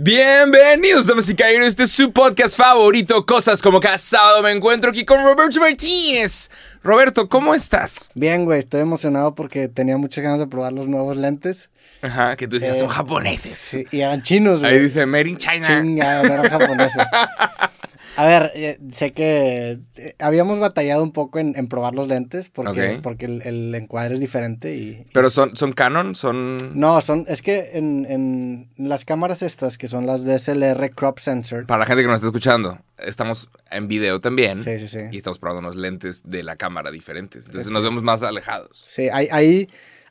Bienvenidos, damas y caballeros. Este es su podcast favorito, Cosas como cada sábado. Me encuentro aquí con Roberto Martínez. Roberto, ¿cómo estás? Bien, güey, estoy emocionado porque tenía muchas ganas de probar los nuevos lentes. Ajá, que tú decías, Eh, son japoneses. Sí, y eran chinos, güey. Ahí dice Made in China. Chinga, no eran japoneses. A ver, eh, sé que eh, habíamos batallado un poco en, en probar los lentes porque, Ok. porque el, el encuadre es diferente y... Pero son, son Canon, son. No, son, es que en, en las cámaras estas, que son las DSLR Crop Sensor, Para la gente que nos está escuchando, estamos en video también. Sí, sí, sí. Y estamos probando unos lentes de la cámara diferentes. Entonces Sí, nos vemos más alejados. Sí, hay, hay,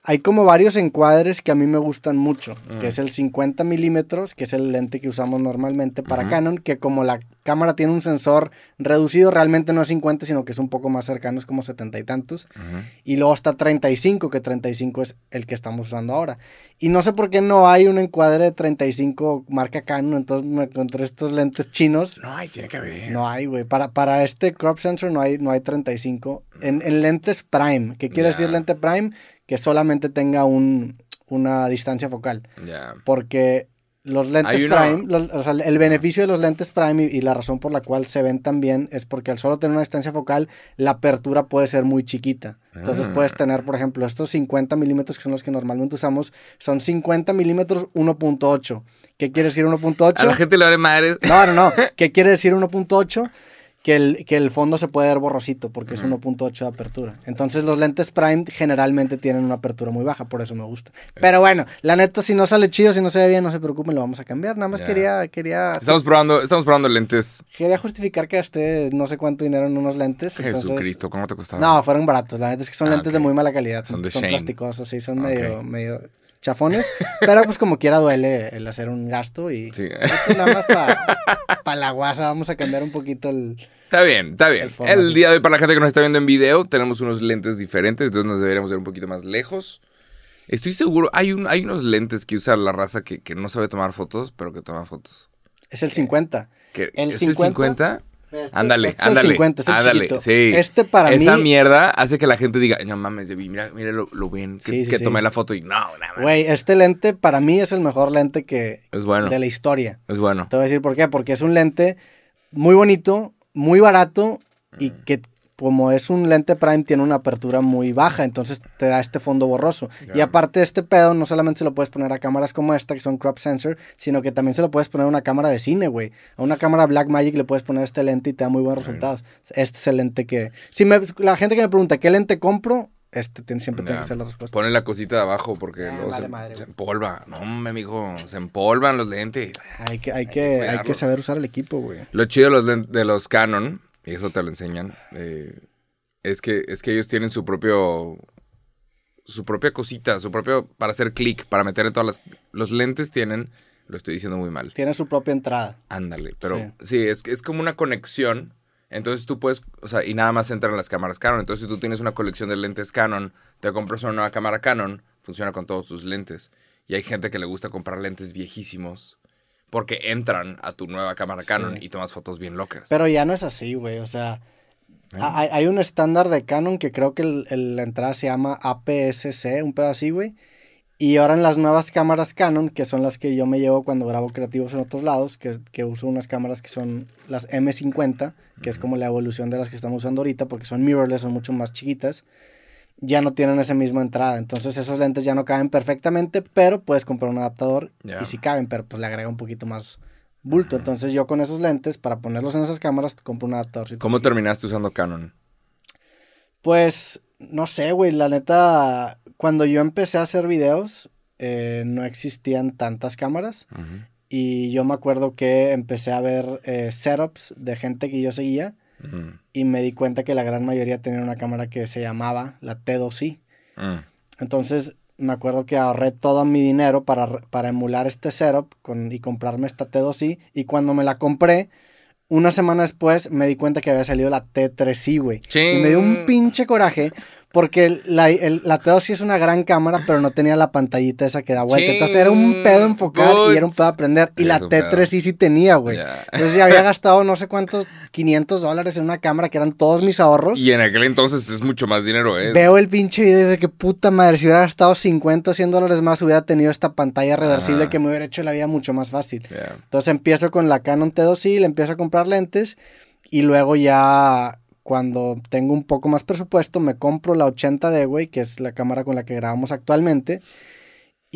hay como varios encuadres que a mí me gustan mucho, Mm. que es el 50 milímetros, que es el lente que usamos normalmente para. Canon, que como la cámara tiene un sensor reducido, realmente no es 50, sino que es un poco más cercano, es como 70 y tantos. Ujú. Y luego está 35, que 35 es el que estamos usando ahora. Y no sé por qué no hay un encuadre de 35 marca Canon, entonces me encontré estos lentes chinos. No, ahí tiene que haber. No hay, güey. Para, para este crop sensor no hay, no hay 35. En, en lentes prime. ¿Qué quiere decir lente prime? Que solamente tenga un, una distancia focal. Porque los lentes prime, los- o sea, el beneficio de los lentes prime y, y la razón por la cual se ven tan bien es porque al solo tener una distancia focal, la apertura puede ser muy chiquita. Entonces Ah. puedes tener, por ejemplo, estos 50 milímetros que son los que normalmente usamos, son 50 milímetros 1.8. ¿Qué quiere decir 1.8? A la gente le vale madres. No, no, no. ¿Qué quiere decir 1.8? Que el, que el fondo se puede ver borrosito porque es 1.8 de apertura. Entonces los lentes Prime generalmente tienen una apertura muy baja, por eso me gusta. Pero bueno, la neta, si no sale chido, si no se ve bien, no se preocupen, lo vamos a cambiar. Nada más quería, quería, Estamos probando, estamos probando lentes. quería justificar que gasté no sé cuánto dinero en unos lentes. entonces- Jesucristo, ¿cómo te costaba? No, fueron baratos. La neta es que son Ah, lentes ok. de muy mala calidad. Son Son, de son Shane. plasticosos, sí, son medio, medio chafones. pero pues como quiera duele el hacer un gasto y Sí. nada más para la guasa vamos a cambiar un poquito el... Está bien, está bien. El día de hoy, para la gente que nos está viendo en video, tenemos unos lentes diferentes, entonces nos deberíamos ver un poquito más lejos. Estoy seguro, hay, un, hay unos lentes que usa la raza que, que no sabe tomar fotos, pero que toma fotos. Es el 50. Que, El ¿Es 50? el 50? Este- Ándale, este ándale. 50, es el ándale, chiquito. sí. Este para Esa mí- mierda hace que la gente diga, no mames, mira, mira lo, lo bien que, Sí, sí, que sí. tomé la foto y no, nada más. Güey, este lente para mí es el mejor lente que Es bueno, de la historia. es bueno. Te voy a decir por qué. Porque es un lente muy bonito, muy barato y que como es un lente prime tiene una apertura muy baja, entonces te da este fondo borroso. Y aparte este pedo no solamente se lo puedes poner a cámaras como esta que son crop sensor, sino que también se lo puedes poner a una cámara de cine, güey. A una cámara Blackmagic le puedes poner este lente y te da muy buenos resultados. Este es el lente que si me, la gente que me pregunta qué lente compro, este tiene- siempre tiene que ser la respuesta. Pone la cosita de abajo porque Ah, luego vale se, madre, se güey. empolva. No, hombre, amigo, se empolvan los lentes. Hay que, hay, que que, hay que saber usar el equipo, güey. Lo chido de los, de los Canon, y eso te lo enseñan, eh, es, que, es que ellos tienen su propio. Su propia cosita, su propio. Para hacer clic, para meterle todas las. Los lentes tienen. Lo estoy diciendo muy mal. Tiene su propia entrada. Ándale. Pero Sí. sí, es, es como una conexión. Entonces tú puedes. O sea, y nada más entran las cámaras Canon. Entonces si tú tienes una colección de lentes Canon, te compras una nueva cámara Canon, funciona con todos tus lentes. Y hay gente que le gusta comprar lentes viejísimos. Porque entran a tu nueva cámara Canon Sí. y tomas fotos bien locas. Pero ya no es así, güey. O sea, ¿Eh? ha- hay, hay un estándar de Canon que creo que el- el- la entrada se llama APS-C, un pedo así, güey. Y ahora en las nuevas cámaras Canon, que son las que yo me llevo cuando grabo creativos en otros lados, que, que uso unas cámaras que son las M50, que es como la evolución de las que estamos usando ahorita, porque son mirrorless, son mucho más chiquitas, ya no tienen esa misma entrada. Entonces esos lentes ya no caben perfectamente, pero puedes comprar un adaptador y sí caben, pero pues le agrega un poquito más bulto. Entonces yo con esos lentes, para ponerlos en esas cámaras, compro un adaptador. ¿Cómo terminaste usando Canon? Pues, no sé, güey, la neta, cuando yo empecé a hacer videos, eh, no existían tantas cámaras. Y yo me acuerdo que empecé a ver eh, setups de gente que yo seguía y me di cuenta que la gran mayoría tenían una cámara que se llamaba la T2i. Mm. Entonces me acuerdo que ahorré todo mi dinero para, para emular este setup con, y comprarme esta T2i. Y cuando me la compré, una semana después me di cuenta que había salido la T3i, güey. Y me dio un pinche coraje Porque la, el- la T2 sí es una gran cámara, pero no tenía la pantallita esa que da vuelta. Entonces era un pedo enfocar y era un pedo aprender. Y Es la un pedo. T3 sí sí tenía, güey. Entonces ya había gastado no sé cuántos, 500 dólares en una cámara que eran todos mis ahorros. Y en aquel entonces es mucho más dinero, ¿eh? Veo el pinche video de que puta madre, si hubiera gastado 50 o 100 dólares más, hubiera tenido esta pantalla reversible Ajá. que me hubiera hecho la vida mucho más fácil. Entonces empiezo con la Canon T2i, le empiezo a comprar lentes y luego ya cuando tengo un poco más presupuesto me compro la 80D, güey, que es la cámara con la que grabamos actualmente.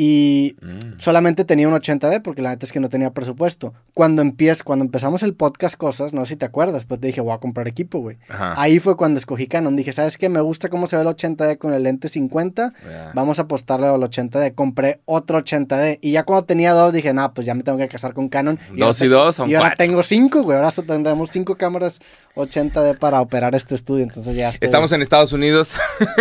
Y Mm. solamente tenía un 80D porque la neta es que no tenía presupuesto. Cuando empiez, cuando empezamos el podcast Cosas, no sé si te acuerdas, pues te dije, voy a comprar equipo, güey. Ahí fue cuando escogí Canon. Dije, ¿sabes qué? Me gusta cómo se ve el 80D con el lente 50. Ya. Vamos a apostarle al 80D. Compré otro 80D. Y ya cuando tenía dos, dije, nah, pues ya me tengo que casar con Canon. Dos y dos son Y ahora cuatro. tengo cinco, güey. Ahora tendremos cinco cámaras 80D para operar este estudio. Entonces ya estoy- Estamos en Estados Unidos.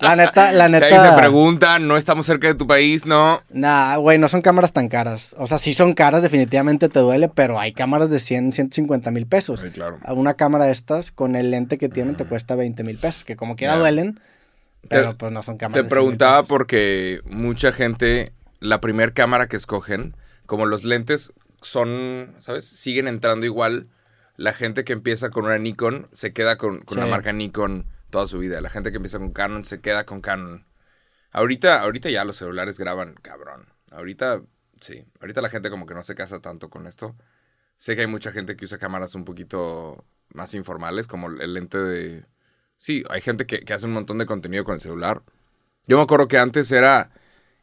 La neta, la Si neta. se pregunta, no estamos cerca de tu país, ¿no? Nah, güey, no son cámaras tan caras. O sea, sí son caras, definitivamente te duele, pero hay cámaras de 100, 150 mil pesos. Sí, claro. Una cámara de estas, con el lente que tienen, te cuesta 20 mil pesos, que como quiera Ya. duelen, pero Te- pues no son Te cámaras 100,000 preguntaba porque mucha gente, la primer cámara que escogen, como los lentes son, ¿sabes? Siguen entrando igual. La gente que empieza con una Nikon se queda con, con la marca Nikon toda su vida. La gente que empieza con Canon se queda con Canon. Ahorita, ahorita ya los celulares graban, cabrón. Ahorita, sí. Ahorita la gente como que no se casa tanto con esto. Sé que hay mucha gente que usa cámaras un poquito más informales, como el lente de... Sí, hay gente que, que hace un montón de contenido con el celular. Yo me acuerdo que antes era,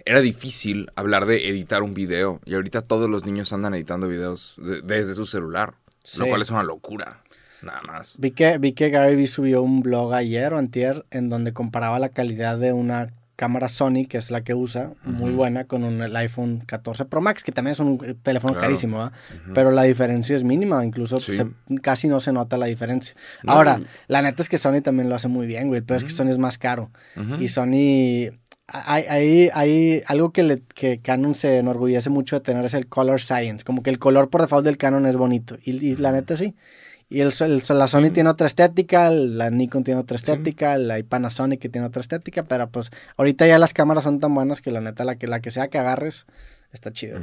era difícil hablar de editar un video. Y ahorita todos los niños andan editando videos de- desde su celular. Lo cual es una locura. Nada más. Vi que, vi que Gary Vee subió un blog ayer o antier en donde comparaba la calidad de una cámara Sony, que es la que usa, muy buena, con un, el iPhone 14 Pro Max, que también es un teléfono Claro. carísimo. Pero la diferencia es mínima, incluso Sí. se- casi no se nota la diferencia. No, Ahora, la neta es que Sony también lo hace muy bien, güey, pero es que Sony es más caro. Y Sony, hay, hay, hay algo que, le, que Canon se enorgullece mucho de tener es el color science, como que el color por default del Canon es bonito, y, y la neta sí. Y el, el- la Sony tiene otra estética, la Nikon tiene otra estética, la Panasonic que tiene otra estética, pero pues ahorita ya las cámaras son tan buenas que la neta la que, la que sea que agarres está chido.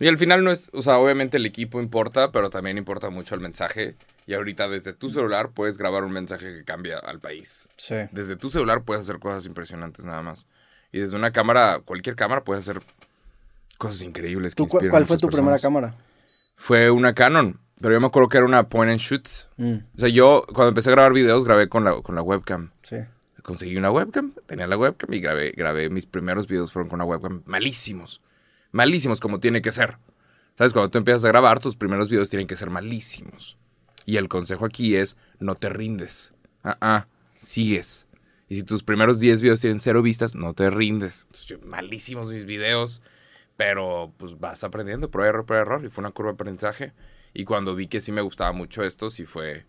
Y al final no es, o sea, obviamente el equipo importa, pero también importa mucho el mensaje. Y ahorita desde tu celular puedes grabar un mensaje que cambia al país. Sí. Desde tu celular puedes hacer cosas impresionantes nada más. Y desde una cámara, cualquier cámara, puedes hacer cosas increíbles. que ¿Tú, cu- inspiran a ¿Cuál fue tu primera cámara? Fue una Canon, pero yo me acuerdo que era una point and shoot. Mm, O sea, yo cuando empecé a grabar videos grabé con la, con la webcam. sí. Conseguí una webcam, tenía la webcam y grabé, grabé mis primeros videos fueron con una webcam malísimos. Malísimos como tiene que ser. ¿Sabes? Cuando tú empiezas a grabar, tus primeros videos tienen que ser malísimos. Y el consejo aquí es, no te rindes. Ah, ah, sigues. Y si tus primeros 10 videos tienen cero vistas, no te rindes. Entonces, malísimos mis videos, pero pues vas aprendiendo, prueba, error, prueba, error. Y fue una curva de aprendizaje. Y cuando vi que sí me gustaba mucho esto, sí fue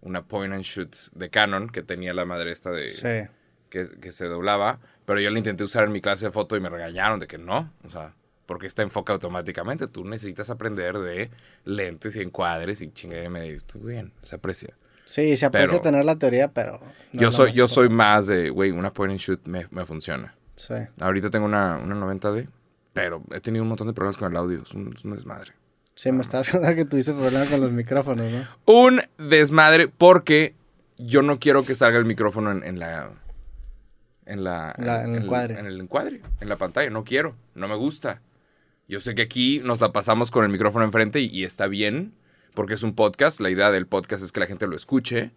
una point and shoot de Canon que tenía la madre esta de Sí. que, que se doblaba, pero yo la intenté usar en mi clase de foto y me regañaron de que no, o sea, porque está enfoca automáticamente, tú necesitas aprender de lentes y encuadres y chingadera y medio, esto bien, se aprecia. Sí, se aprecia Pero- tener la teoría, pero... no yo soy yo soy más de, güey, una point and shoot me, me funciona. Sí. Ahorita tengo una, una 90D, pero he tenido un montón de problemas con el audio, es un, es un desmadre. Sí, me estabas contando que tuviste problemas con los micrófonos, ¿no? Un desmadre porque yo no quiero que salga el micrófono en, en la... En, la, La- en el encuadre. En el encuadre, en la pantalla. No quiero, no me gusta. Yo sé que aquí nos la pasamos con el micrófono enfrente y, y está bien, porque es un podcast. La idea del podcast es que la gente lo escuche.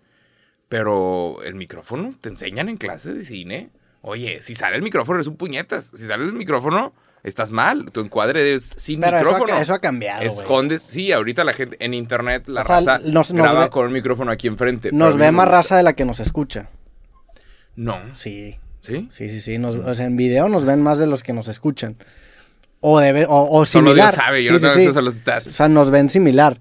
Pero el micrófono, te enseñan en clase de cine. Oye, si sale el micrófono, es un puñetas. Si sale el micrófono, estás mal. Tu encuadre es sin Pero eso micrófono. ha, eso ha cambiado. Escondes, sí, ahorita la gente en internet, la O sea, raza nos- nos graba ve- con el micrófono aquí enfrente. Nos ve más raza de la que nos escucha. No, Sí, ¿sí? sí, sí, sí. Nos, o sea, en video nos ven más de los que nos escuchan. O, debe, o, o Solo similar. Dios sabe, yo Sí, no sí, sí. a los O sea, nos ven similar.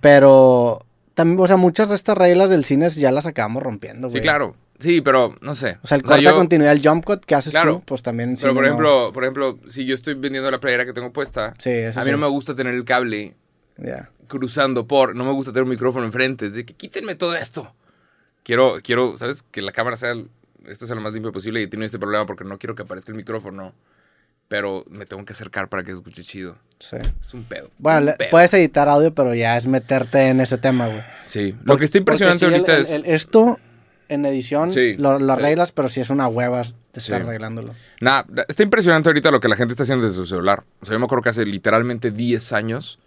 Pero también, o sea, muchas de estas reglas del cine ya las acabamos rompiendo, güey. Sí, claro. Sí, pero no sé. O sea, el O sea, corta yo- continuidad, el jump cut que haces Claro. tú, pues también Pero por no- ejemplo, por ejemplo, si yo estoy vendiendo la playera que tengo puesta, Sí, eso a mí sí. no me gusta tener el cable cruzando por, no me gusta tener un micrófono enfrente, es de que quítenme todo esto. Quiero, quiero, ¿sabes? Que la cámara sea, esto sea lo más limpio posible y tiene ese problema porque no quiero que aparezca el micrófono. Pero me tengo que acercar para que se escuche chido. Sí. Es un pedo. Bueno, un le- pedo. puedes editar audio, pero ya es meterte en ese tema, güey. Sí. Lo que está impresionante ahorita el- es. el- esto en edición Sí, lo, lo sí. arreglas, pero si es una hueva de Sí. arreglándolo. Nah, está impresionante ahorita lo que la gente está haciendo desde su celular. O sea, yo me acuerdo que hace literalmente 10 años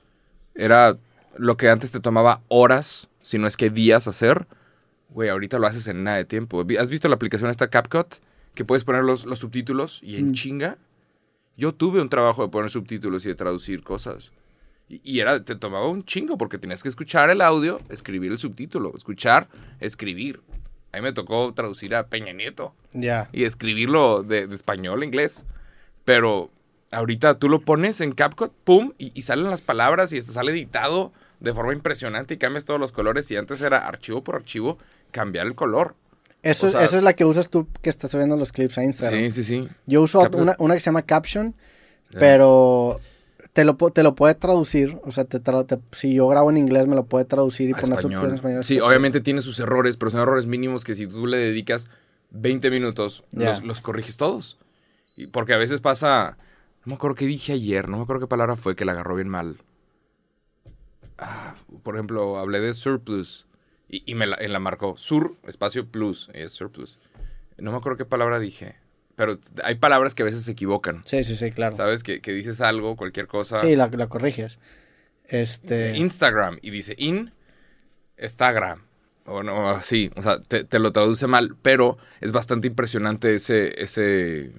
era lo que antes te tomaba horas, si no es que días hacer. Güey, ahorita lo haces en nada de tiempo. ¿Has visto la aplicación esta CapCut? Que puedes poner los, los subtítulos y en Mm. chinga. Yo tuve un trabajo de poner subtítulos y de traducir cosas. Y, y era, te tomaba un chingo porque tenías que escuchar el audio, escribir el subtítulo, escuchar, escribir. A mí me tocó traducir a Peña Nieto Ya. y escribirlo de, de español a inglés. Pero ahorita tú lo pones en CapCut, pum, y, y salen las palabras y sale editado de forma impresionante y cambias todos los colores. Y antes era archivo por archivo, cambiar el color. Eso, O sea- eso es la que usas tú que estás subiendo los clips a Instagram. Sí, sí, sí. Yo uso Cap- una, una que se llama Caption, pero te lo, te lo puede traducir. O sea, te tra- te- si yo grabo en inglés, me lo puede traducir y A poner subtítulos en español. Sí, obviamente tiene sus errores, pero son errores mínimos que si tú le dedicas 20 minutos, los, los corriges todos. Y porque a veces pasa, no me acuerdo qué dije ayer, no me acuerdo qué palabra fue que la agarró bien mal. Ah, por ejemplo, hablé de surplus y, y me la, en la marcó sur, espacio plus, es surplus. No me acuerdo qué palabra dije, pero hay palabras que a veces se equivocan. Sí, sí, sí, claro. ¿Sabes? Que, que dices algo, cualquier cosa. Sí, la, la corriges. Este. Instagram y dice in Instagram. O no, así, o sea, te, te lo traduce mal, pero es bastante impresionante ese, ese,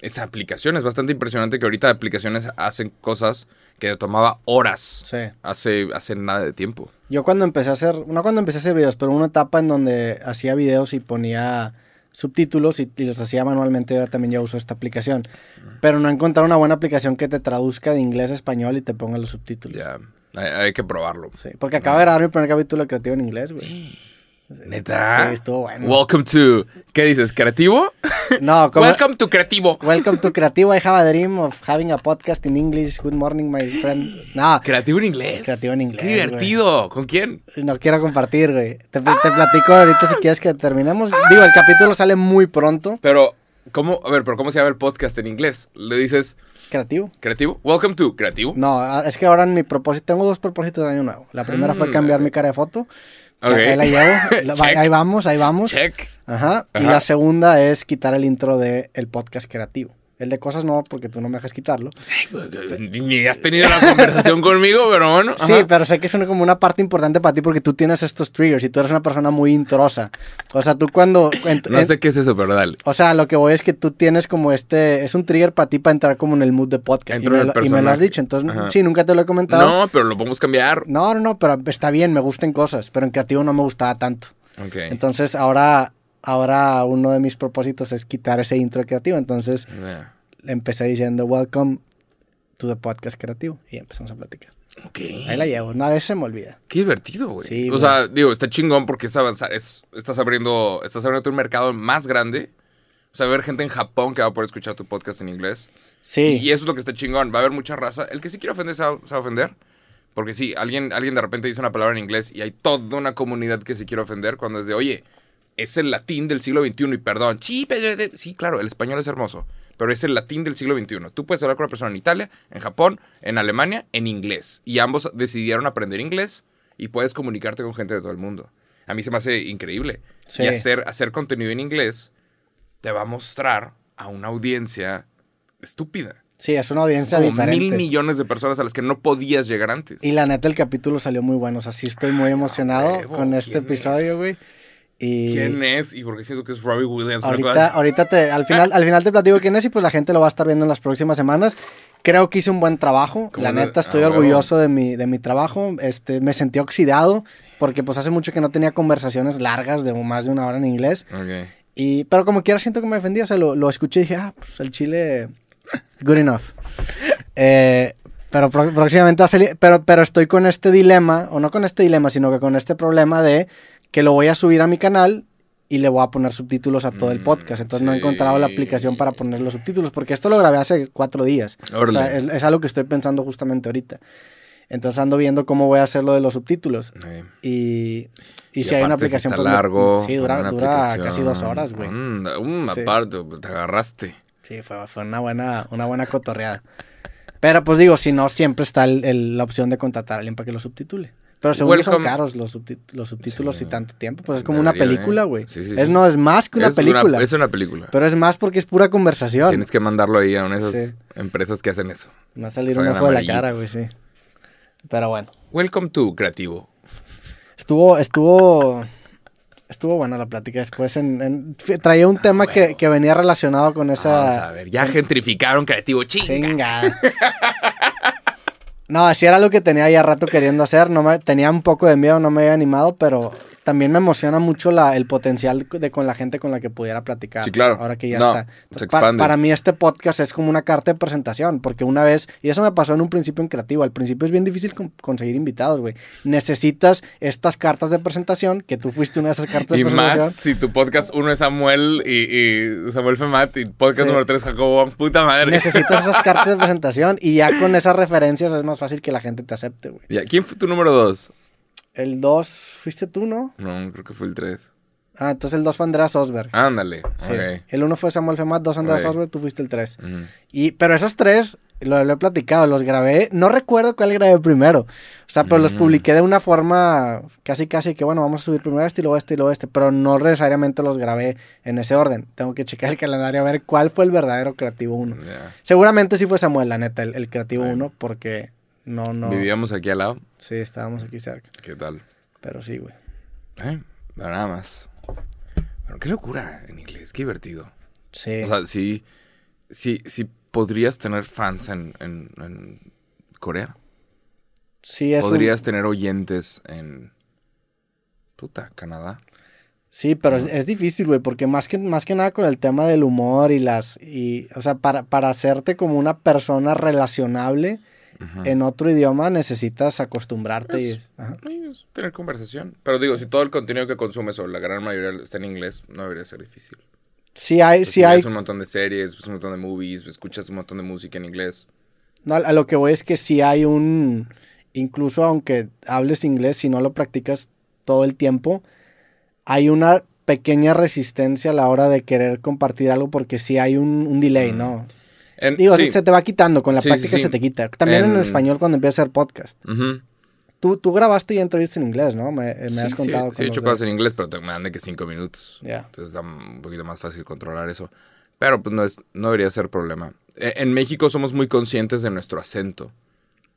esa aplicación. Es bastante impresionante que ahorita aplicaciones hacen cosas que te tomaba horas Sí. hace, hace nada de tiempo. Yo cuando empecé a hacer, no cuando empecé a hacer videos, pero una etapa en donde hacía videos y ponía subtítulos y, y los hacía manualmente, ahora también ya uso esta aplicación. Pero no he encontrado una buena aplicación que te traduzca de inglés a español y te ponga los subtítulos. Ya, hay, hay que probarlo. Sí, porque acabo de grabar mi primer capítulo creativo en inglés, güey. ¿Neta? Sí, estuvo bueno. Welcome to, ¿qué dices? ¿Creativo? No, como... Welcome to Creativo. Welcome to Creativo. I have a dream of having a podcast in English. Good morning, my friend. No, Creativo en inglés. Creativo en inglés, Qué divertido. ¿Con quién? no quiero compartir, güey. Te, te platico ahorita si quieres que terminemos. Digo, el capítulo sale muy pronto. Pero, ¿cómo? A ver, pero ¿cómo se llama el podcast en inglés? Le dices Creativo. creativo. Welcome to creativo. No, ah, es que ahora en mi propósito, tengo dos propósitos de año nuevo. La primera fue Mm. cambiar mi cara de foto. Ahí la llevo. La- Check. ahí vamos, ahí vamos. Check. Ajá. Y la segunda es quitar el intro del el podcast creativo. El de cosas no, porque tú no me dejas quitarlo. Ni has tenido la conversación conmigo, pero bueno. Sí, ajá. pero sé que es una, como una parte importante para ti porque tú tienes estos triggers y tú eres una persona muy introsa. O sea, tú cuando... en- No en- sé qué es eso, pero dale. O sea, lo que voy es que tú tienes como este... Es un trigger para ti para entrar como en el mood de podcast. Y me, lo, y me lo has dicho. Entonces, Ajá. sí, nunca te lo he comentado. No, pero lo podemos cambiar. No, no, no, pero está bien, me gustan cosas, pero en creativo no me gustaba tanto. Ok. Entonces ahora, ahora uno de mis propósitos es quitar ese intro creativo. Entonces Yeah. empecé diciendo, welcome to the podcast creativo. Y empezamos a platicar. Ok. Ahí la llevo, no, a veces se me olvida. Qué divertido, güey. Sí, o güey. sea, digo, está chingón porque es avanzar. Es, estás abriendo, estás abriendo un mercado más grande. O sea, va a haber gente en Japón que va a poder escuchar tu podcast en inglés. Sí, Y eso es lo que está chingón. Va a haber mucha raza. El que sí quiere ofender se va, se va a ofender. Porque sí, alguien, alguien de repente dice una palabra en inglés y hay toda una comunidad que se quiere ofender cuando es de, oye, es el latín del siglo XXI y perdón. Sí, sí, claro, el español es hermoso. Pero es el latín del siglo XXI. Tú puedes hablar con una persona en Italia, en Japón, en Alemania, en inglés. Y ambos decidieron aprender inglés y puedes comunicarte con gente de todo el mundo. A mí se me hace increíble. Sí. Y hacer, hacer contenido en inglés te va a mostrar a una audiencia estúpida sí, es una audiencia como diferente. mil millones de personas a las que no podías llegar antes. Y la neta, el capítulo salió muy bueno. O sea, sí estoy muy emocionado huevo, con este ¿quién episodio, es? Y ¿Quién es? Y porque siento que es Robbie Williams. ahorita, ahorita te, al final, al final te platico quién es y pues la gente lo va a estar viendo en las próximas semanas. Creo que hice un buen trabajo. ¿Cómo La neta, estoy ah, orgulloso de mi, de mi trabajo. Este, me sentí oxidado porque pues hace mucho que no tenía conversaciones largas de más de una hora en inglés. Ok. Y, pero como quiera siento que me defendí, o sea, lo, lo escuché y dije, ah, pues el chile, good enough. Eh, pero próximamente va a salir, pero, pero estoy con este dilema, o no con este dilema, sino que con este problema de que lo voy a subir a mi canal y le voy a poner subtítulos a todo el Mm, podcast. Entonces no he encontrado la aplicación para poner los subtítulos, porque esto lo grabé hace cuatro días. O Órale. sea, es, es algo que estoy pensando justamente ahorita. Entonces ando viendo cómo voy a hacer lo de los subtítulos. Y, y, y si hay una aplicación... está pues, largo. Sí, dura, dura casi dos horas, güey. Anda, um, Sí. aparte, te agarraste. Sí, fue, fue una buena, una buena cotorreada. Pero pues digo, si no, siempre está el- el- la opción de contratar a alguien para que lo subtitule. Pero según yo son Welcome. caros los, subtítulos Sí. y tanto tiempo. Pues es como una película, ¿eh? güey. Sí, sí, es, sí. no, es más que una es película. es una película. Pero es más porque es pura conversación. Tienes que mandarlo ahí a una de esas Sí. empresas que hacen eso. Me va a salir un ojo de la cara, güey, sí. Pero bueno. Welcome to Creativo. Estuvo, estuvo, estuvo buena la plática después. En, traía un tema que, Ah, que venía relacionado con esa... Vamos a ver, ya gentrificaron Creativo, chinga. Chinga. No, así era lo que tenía ya rato queriendo hacer. No me, tenía un poco de miedo, no me había animado, pero también me emociona mucho la, el potencial de con la gente con la que pudiera platicar. Sí, claro. Ahora que ya No, está. Entonces, pa- expande. para mí este podcast es como una carta de presentación, porque una vez, y eso me pasó en un principio en creativo, al principio es bien difícil con- conseguir invitados, güey. Necesitas estas cartas de presentación, que tú fuiste una de esas cartas Y de presentación. más si tu podcast uno es Samuel y, y Samuel Femat y podcast Sí. número tres Jacobo, puta madre. Necesitas esas cartas de presentación y ya con esas referencias es más fácil que la gente te acepte, güey. ¿Quién fue tu número dos? El 2 fuiste tú, ¿no? No, creo que fue el tres. Ah, entonces el 2 fue Andreas Osberg. Ándale. Sí. El 1 fue Samuel Femat, 2 Andreas Ok. Osberg, tú fuiste el 3. Ujú. Y, pero esos tres, lo, lo he platicado, los grabé, no recuerdo cuál grabé primero. O sea, pero los publiqué de una forma casi casi que, bueno, vamos a subir primero este y luego este y luego este, pero no necesariamente los grabé en ese orden. Tengo que checar el calendario a ver cuál fue el verdadero creativo 1. Ya. Seguramente sí fue Samuel, la neta, el, el creativo Sí. 1, porque no, no. Vivíamos aquí al lado. Sí, estábamos aquí cerca. ¿Qué tal? Pero sí, güey. Eh, nada más. Pero qué locura en inglés, qué divertido. Sí. O sea, sí, sí, sí podrías tener fans en, en, en Corea. sí, es un- Podrías tener oyentes en... Puta, Canadá. Sí, pero es, es difícil, güey, porque más que, más que nada con el tema del humor y las... Y, o sea, para, para hacerte como una persona relacionable En otro idioma necesitas acostumbrarte y... Ajá. Es tener conversación. Pero digo, si todo el contenido que consumes o la gran mayoría está en inglés, no debería ser difícil. Sí hay, Pues sí si hay... un montón de series, ves un montón de movies, escuchas un montón de música en inglés. No, a a lo que voy es que sí hay un... Incluso aunque hables inglés, si no lo practicas todo el tiempo, hay una pequeña resistencia a la hora de querer compartir algo porque sí hay un, un delay, Mm. ¿no? En- Digo, sí. se te va quitando, con la Sí, práctica sí. se te quita. También en, En- español cuando empiezas a hacer podcast. Tú, tú grabaste ya entrevistas en inglés, ¿no? Me, has contado. Sí, con he hecho de- cosas en inglés, pero te me dan de que cinco minutos. Ya. Entonces está un poquito más fácil controlar eso. Pero pues no, es, no debería ser problema. E- En México somos muy conscientes de nuestro acento.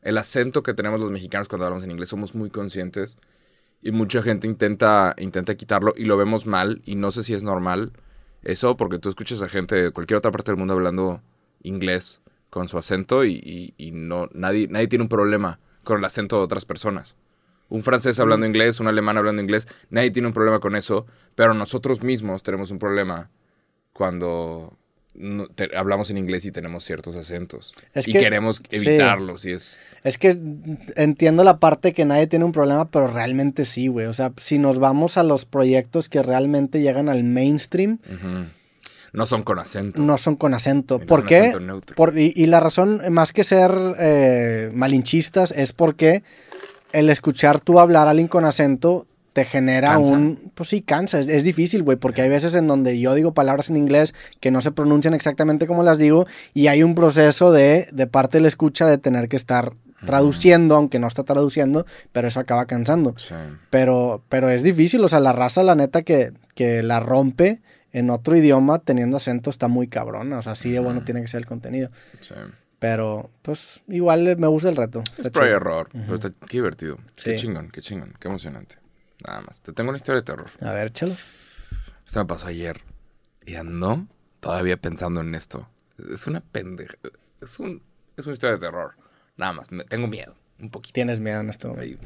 El acento que tenemos los mexicanos cuando hablamos en inglés somos muy conscientes. Y mucha gente intenta, intenta quitarlo y lo vemos mal. Y no sé si es normal eso, porque tú escuchas a gente de cualquier otra parte del mundo hablando inglés con su acento y, y- y no, nadie, nadie tiene un problema con el acento de otras personas. Un francés hablando inglés, un alemán hablando inglés, nadie tiene un problema con eso, pero nosotros mismos tenemos un problema cuando no- te- hablamos en inglés y tenemos ciertos acentos. Es y que- queremos sí. evitarlos y es... Es que entiendo la parte que nadie tiene un problema, pero realmente sí, güey. O sea, si nos vamos a los proyectos que realmente llegan al mainstream. No son con acento. no son con acento. No ¿Por qué? acento. Por- y, y la razón, más que ser eh, malinchistas, es porque el escuchar tú hablar a alguien con acento te genera Cansa. un... Pues sí, cansa. Es, es difícil, güey, porque hay veces en donde yo digo palabras en inglés que no se pronuncian exactamente como las digo y hay un proceso de, de parte del escucha de tener que estar traduciendo, aunque no está traduciendo, pero eso acaba cansando. Sí, Pero, pero es difícil, o sea, la raza, la neta, que, que la rompe en otro idioma teniendo acento está muy cabrona. O sea, así de bueno tiene que ser el contenido. sí. Pero, pues, igual eh, me gusta el reto. Es Está y chido. error. Pero está, qué divertido. Qué Sí. chingón, qué chingón, qué emocionante. Nada más. Te tengo una historia de terror. A ver, chalo. Esto me pasó ayer. Y ando todavía pensando en esto. Es una pendeja. Es, un, es una historia de terror. Nada más. me- tengo miedo. Un poquito. Tienes miedo en esto. Ahí.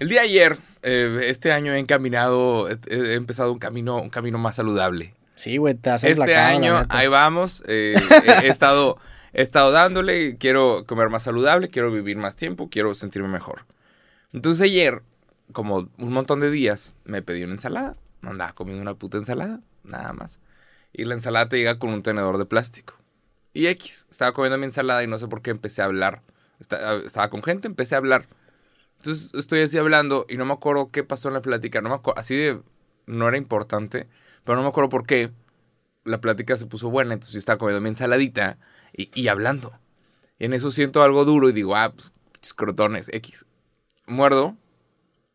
El día de ayer, eh, este año he encaminado, he, empezado un camino, un camino más saludable. Sí, güey, te has Este la año, ahí vamos. eh, he, he estado, he estado dándole, quiero comer más saludable, quiero vivir más tiempo, quiero sentirme mejor. Entonces ayer, como un montón de días, me pedí una ensalada. Andaba comiendo una puta ensalada, nada más. Y la ensalada te llega con un tenedor de plástico. Y X, estaba comiendo mi ensalada y no sé por qué empecé a hablar. Está- estaba con gente, empecé a hablar. Entonces estoy así hablando y no me acuerdo qué pasó en la plática. No me acuerdo, así de. No era importante, pero no me acuerdo por qué. La plática se puso buena, entonces yo estaba comiendo mi ensaladita y, y hablando. Y en eso siento algo duro y digo, ah, pues, crotones, X. Muerdo,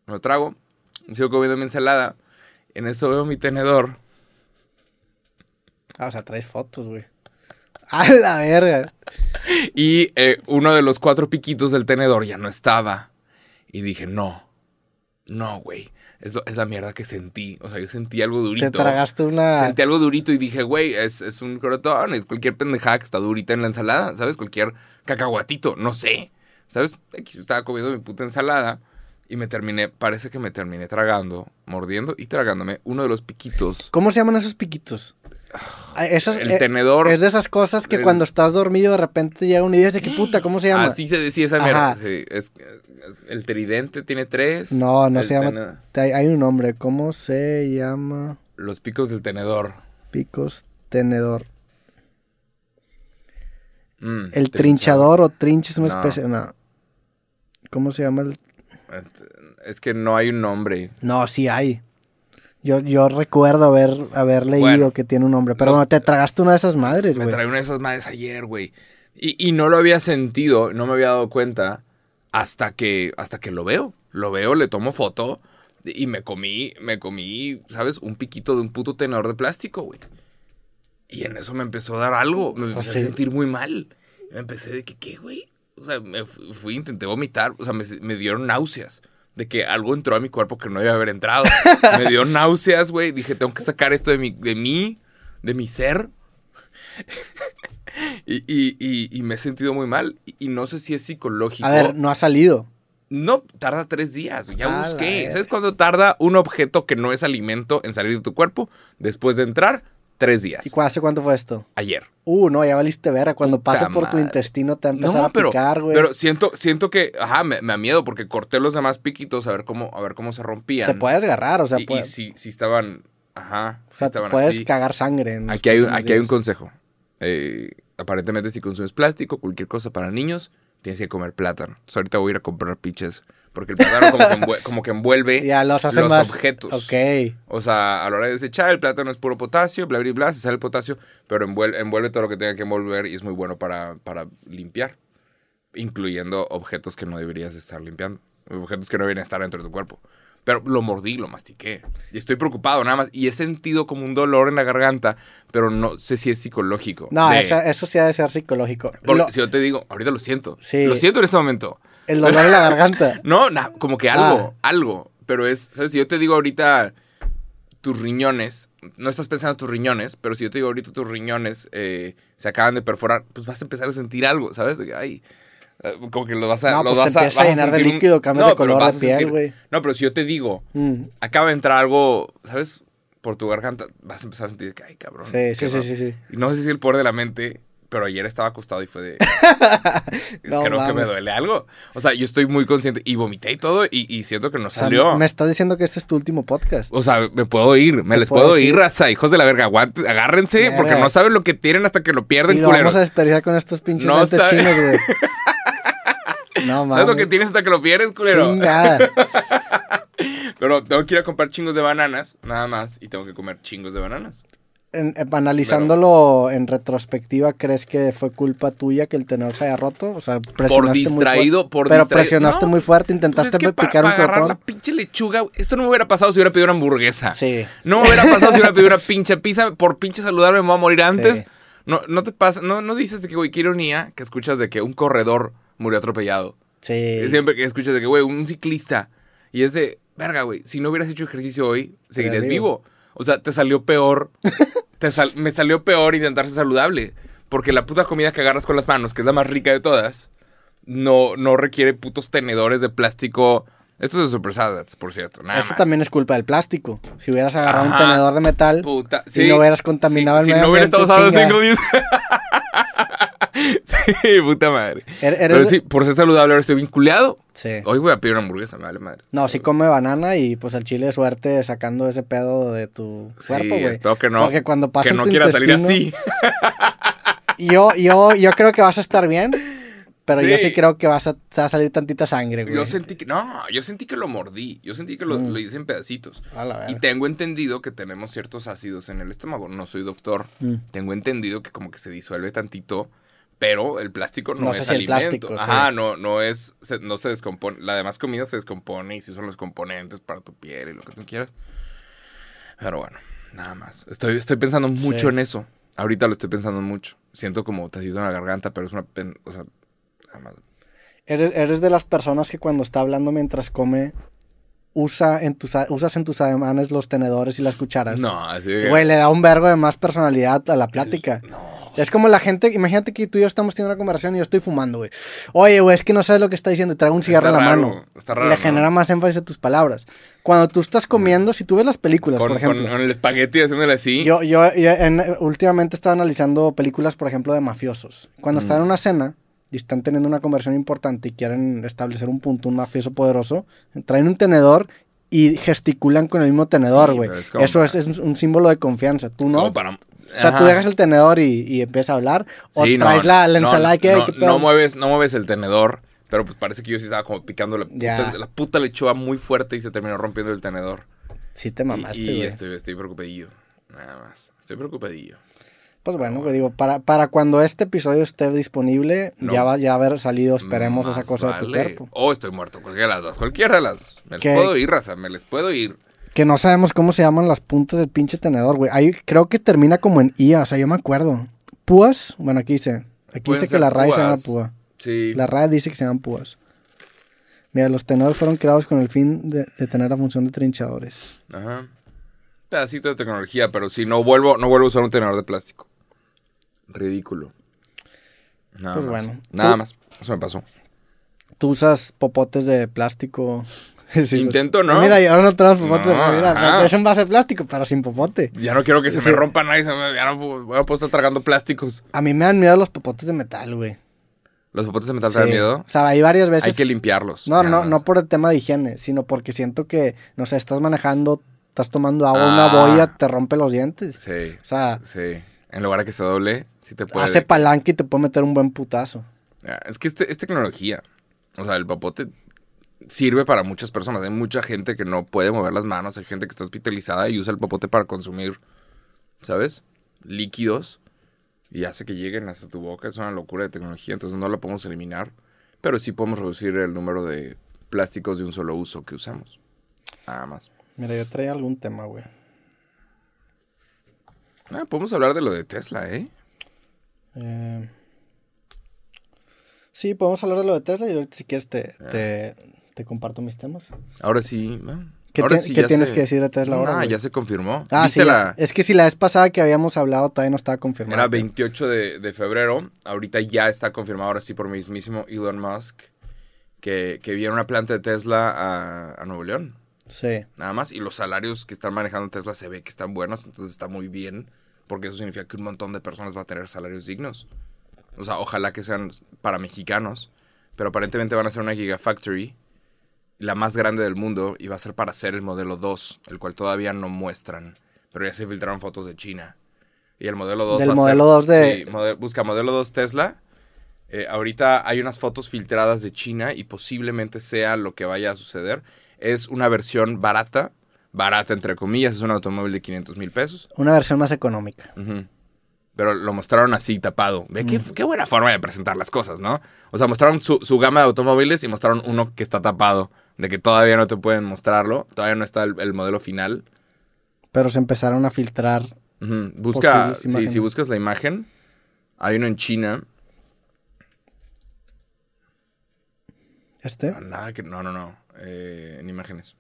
me lo trago, sigo comiendo mi ensalada. En eso veo mi tenedor. Ah, o sea, traes fotos, güey. A la verga. Y eh, uno de los cuatro piquitos del tenedor ya no estaba. Y dije, no, no, güey. Es, la mierda que sentí. O sea, yo sentí algo durito. Te tragaste una. Sentí algo durito y dije, güey, es, es un crotón, es cualquier pendejada que está durita en la ensalada, ¿sabes? Cualquier cacahuatito, no sé. ¿Sabes? X, Estaba comiendo mi puta ensalada y me terminé, parece que me terminé tragando, mordiendo y tragándome uno de los piquitos. ¿Cómo se llaman esos piquitos? Ah, El eh, tenedor. Es de esas cosas que el- cuando estás dormido de repente te llega una idea de que puta, ¿cómo se llama? Así se decía esa mierda. Sí, es- el tridente tiene tres. No, no el se llama. Hay, hay un nombre. ¿Cómo se llama? Los picos del tenedor. Picos tenedor. Mm, El trinchador o trinche es una No. especie. No. ¿Cómo se llama el.? Es que no hay un nombre. No, sí hay. Yo, yo recuerdo haber, haber leído Bueno, que tiene un nombre. Pero bueno, te tragaste una de esas madres, Me güey. traí una de esas madres ayer, güey. Y, y no lo había sentido, no me había dado cuenta hasta que, hasta que lo veo. Lo veo, le tomo foto y me comí, me comí, ¿sabes? Un piquito de un puto tenedor de plástico, güey. Y en eso me empezó a dar algo. Me empecé sí. a sentir muy mal. Me empecé de que, ¿qué, güey? O sea, me fu- fui, intenté vomitar. O sea, me, me dieron náuseas. De que algo entró a mi cuerpo que no debía haber entrado. me dio náuseas, güey. Dije, tengo que sacar esto de mi, de mí, de mi ser. y, y- y- y me he sentido muy mal. Y, no sé si es psicológico. A ver, no ha salido. No, tarda tres días. Ya busqué. ¿Sabes cuándo tarda un objeto que no es alimento en salir de tu cuerpo? Después de entrar, tres días. ¿Y hace cuánto fue esto? Ayer. Uh, no, ya valiste vera. Cuando Puta pase por tu intestino te va a empezar No, a pero, picar, güey. pero siento, siento que, ajá, me, me da miedo porque corté los demás piquitos a ver cómo, a ver cómo se rompían. Te puedes agarrar, o sea, y, y si, si estaban, ajá, o si sea, te estaban puedes así. cagar sangre. en Aquí hay, aquí hay un consejo. Eh, aparentemente si consumes plástico, cualquier cosa para niños, tienes que comer plátano. Entonces, ahorita voy a ir a comprar piches. Porque el plátano como que, envue- como que envuelve Ya los hace los más. objetos. Ok. O sea, a la hora de desechar, el plátano es puro potasio, bla, bla, bla, se sale el potasio, pero envuelve, envuelve todo lo que tenga que envolver y es muy bueno para, para limpiar, incluyendo objetos que no deberías estar limpiando, objetos que no deberían estar dentro de tu cuerpo. Pero lo mordí, lo mastiqué. Y estoy preocupado nada más. Y he sentido como un dolor en la garganta, pero no sé si es psicológico. No, De- eso, eso sí ha de ser psicológico. porque Lo- si yo te digo, ahorita lo siento. Sí. Lo siento en este momento. el dolor en la garganta. No, na- como que algo, Ah. algo. Pero es, ¿sabes? Si yo te digo ahorita tus riñones, no estás pensando en tus riñones, pero si yo te digo ahorita tus riñones eh, se acaban de perforar, pues vas a empezar a sentir algo, ¿sabes? De que, ay, como que lo vas a... No, pues vas a, empieza a vas llenar de líquido, cambias de pero color de piel, güey. No, pero si yo te digo, Mm, acaba de entrar algo, ¿sabes? Por tu garganta, vas a empezar a sentir que, ay, cabrón. Sí, sí, sí, raro". sí, sí. Y no sé si el poder de la mente, pero ayer estaba acostado y fue de... No creo que me duele algo. O sea, yo estoy muy consciente y vomité y todo y, y siento que no O sea, salió. me estás diciendo que este es tu último podcast. O sea, me puedo ir, me les puedo puedo ir, raza, hijos de la verga. aguante- agárrense, Verga. porque no saben lo que tienen hasta que lo y pierden, lo vamos a desperdiciar con estos pinches No chinos, güey. No ¿Sabes mames. lo que tienes hasta que lo pierdes, culero? Chingada. Pero tengo que ir a comprar chingos de bananas, nada más, y tengo que comer chingos de bananas. En- en- analizándolo en retrospectiva, ¿crees que fue culpa tuya que el tenedor se haya roto? O sea, presionaste Por muy distraído, fuerte. por Pero distraído. presionaste No, muy fuerte, Pues intentaste es que para, picar un agarrar crotón. la pinche lechuga, esto no me hubiera pasado si hubiera pedido una hamburguesa. Sí. No me hubiera pasado si hubiera pedido una pinche pizza. Por pinche saludable me voy a morir antes. Sí. No, no te pasa, no, no dices de que, güey, qué ironía que escuchas de que un corredor murió atropellado. Sí. Siempre que escuchas de que, güey, un ciclista. Y es de, verga, güey, si no hubieras hecho ejercicio hoy, seguirías vivo. O sea, te salió peor. te sal- me salió peor intentar ser saludable. Porque la puta comida que agarras con las manos, que es la más rica de todas, no, no requiere putos tenedores de plástico. Esto es de Super Salads, por cierto. Nada Eso más. también es culpa del plástico. Si hubieras agarrado Ajá. un tenedor de metal Puta, y no hubieras contaminado el si medio no hubiera ambiente, estado usando chinga. single use. Sí, puta madre. Er- eres Pero sí, por ser saludable ahora estoy vinculado. Sí. Hoy voy a pedir una hamburguesa, me vale madre. No, sí come banana y pues el chile de suerte sacando ese pedo de tu Sí, cuerpo, güey. espero que no, Porque cuando pasa que no quiera salir así. Yo, yo, yo creo que vas a estar bien, pero yo sí Sí. creo que vas a, te va a salir tantita sangre, güey. Yo sentí que. No, yo sentí que lo mordí. Yo sentí que lo, Mm. lo hice en pedacitos. A la Y tengo entendido que tenemos ciertos ácidos en el estómago. No soy doctor. Mm. Tengo entendido que como que se disuelve tantito. Pero el plástico no, No es alimento. plástico, sí. Ajá, no, no es. se- no se descompone. La demás comida se descompone y se usan los componentes para tu piel y lo que tú quieras. Pero bueno, nada más. Estoy, estoy pensando mucho Sí. en eso. Ahorita lo estoy pensando mucho. Siento como tacito en la garganta, pero es una. O sea, nada más. Eres, eres de las personas que cuando está hablando mientras come, usa en tus, usas en tus ademanes los tenedores y las cucharas. No, así que. Güey, le da un vergo de más personalidad a la plática. Es como la gente, imagínate que tú y yo estamos teniendo una conversación y yo estoy fumando, güey. Oye, güey, es que no sabes lo que está diciendo y traigo un cigarro Está en la raro, mano. está raro, le ¿no? genera más énfasis a tus palabras. Cuando tú estás comiendo, si tú ves las películas, con, por ejemplo. con- con el espagueti haciéndole así. Yo, yo, yo en- últimamente estaba analizando películas, por ejemplo, de mafiosos. Cuando Mm. están en una cena y están teniendo una conversión importante y quieren establecer un punto, un mafioso poderoso, traen un tenedor y gesticulan con el mismo tenedor, güey. es Eso es, un símbolo de confianza. Tú no. para. O sea, tú dejas el tenedor y, y empiezas a hablar. O Sí, no, traes la, la no, ensalada que no, mueves, no mueves el tenedor, pero pues parece que yo sí estaba como picando la puta, la puta lechuga muy fuerte y se terminó rompiendo el tenedor. Sí te Y- mamaste, y güey. estoy, estoy preocupadillo. Nada más. Estoy preocupadillo. Pues bueno, güey, digo, para, para cuando este episodio esté disponible, No. ya va a haber salido, esperemos, esa cosa de tu cuerpo. O estoy muerto, cualquiera de las dos. Cualquiera de las dos. Me les ¿Qué? puedo ir, raza. Me les puedo ir. Que no sabemos cómo se llaman las puntas del pinche tenedor, güey. Ahí creo que termina como en IA, o sea, yo me acuerdo. Púas, bueno, aquí dice. Aquí dice que la RAE se llama púas. púa. Sí. La RAE dice que se llaman púas. Mira, los tenedores fueron creados con el fin de, de tener la función de trinchadores. Ajá. Pedacito de tecnología, pero sí, no vuelvo, no vuelvo a usar un tenedor de plástico. Ridículo. Nada Pues más. bueno. Nada Tú- más. Eso me pasó. Tú usas popotes de plástico. Sí, güey. Intento, ¿no? Mira, y ahora no traes popotes. No, mira, es un vaso de plástico, pero sin popote. Ya no quiero que se Sí. me rompa me- ya no puedo, poder estar tragando plásticos. A mí me dan miedo los popotes de metal, güey. ¿Los popotes de metal te dan Sí. miedo? O sea, hay varias veces. Hay que limpiarlos. No, no, más. no por el tema de higiene, sino porque siento que, no sé, estás manejando, estás tomando agua, una Ah. boya, te rompe los dientes. Sí, O sea, sí. En lugar de que se doble, sí te puede... hace palanca y te puede meter un buen putazo. Ya, Es que este, es tecnología. O sea, el popote sirve para muchas personas. Hay mucha gente que no puede mover las manos. Hay gente que está hospitalizada y usa el popote para consumir, ¿sabes? Líquidos. Y hace que lleguen hasta tu boca. Es una locura de tecnología. Entonces no la podemos eliminar. Pero sí podemos reducir el número de plásticos de un solo uso que usamos. Nada más. Mira, yo traía algún tema, güey. Ah, podemos hablar de lo de Tesla, ¿eh? Eh, Sí, podemos hablar de lo de Tesla y ahorita si quieres te, te, te comparto mis temas. Ahora sí. ah, ¿Qué, ahora sí qué tienes se- que decir de Tesla ahora? Ah, güey? ya se confirmó. Ah, ¿Viste sí, la- es que si la vez pasada que habíamos hablado todavía no estaba confirmado. Era 28 de, de febrero. Ahorita ya está confirmado, ahora sí, por mismísimo Elon Musk, que, que viene una planta de Tesla a, a Nuevo León. Sí. Nada más. Y los salarios que están manejando Tesla se ve que están buenos, entonces está muy bien. Porque eso significa que un montón de personas va a tener salarios dignos. O sea, ojalá que sean para mexicanos. Pero aparentemente van a ser una Gigafactory, la más grande del mundo, y va a ser para hacer el modelo 2, el cual todavía no muestran. Pero ya se filtraron fotos de China. Y el modelo 2 Del va a modelo ser- 2 de- sí, busca modelo 2 Tesla. Eh, ahorita hay unas fotos filtradas de China y posiblemente sea lo que vaya a suceder. Es una versión barata, barata entre comillas, es un automóvil de 500 mil pesos. Una versión más económica. Pero lo mostraron así, tapado. Ve qué, qué buena forma de presentar las cosas, ¿no? O sea, mostraron su, su gama de automóviles y mostraron uno que está tapado. De que todavía no te pueden mostrarlo. Todavía no está el, el modelo final. Pero se empezaron a filtrar. Busca, sí, si buscas la imagen, hay uno en China. ¿Este? No, Nada que. No, no, no. Eh, en imágenes.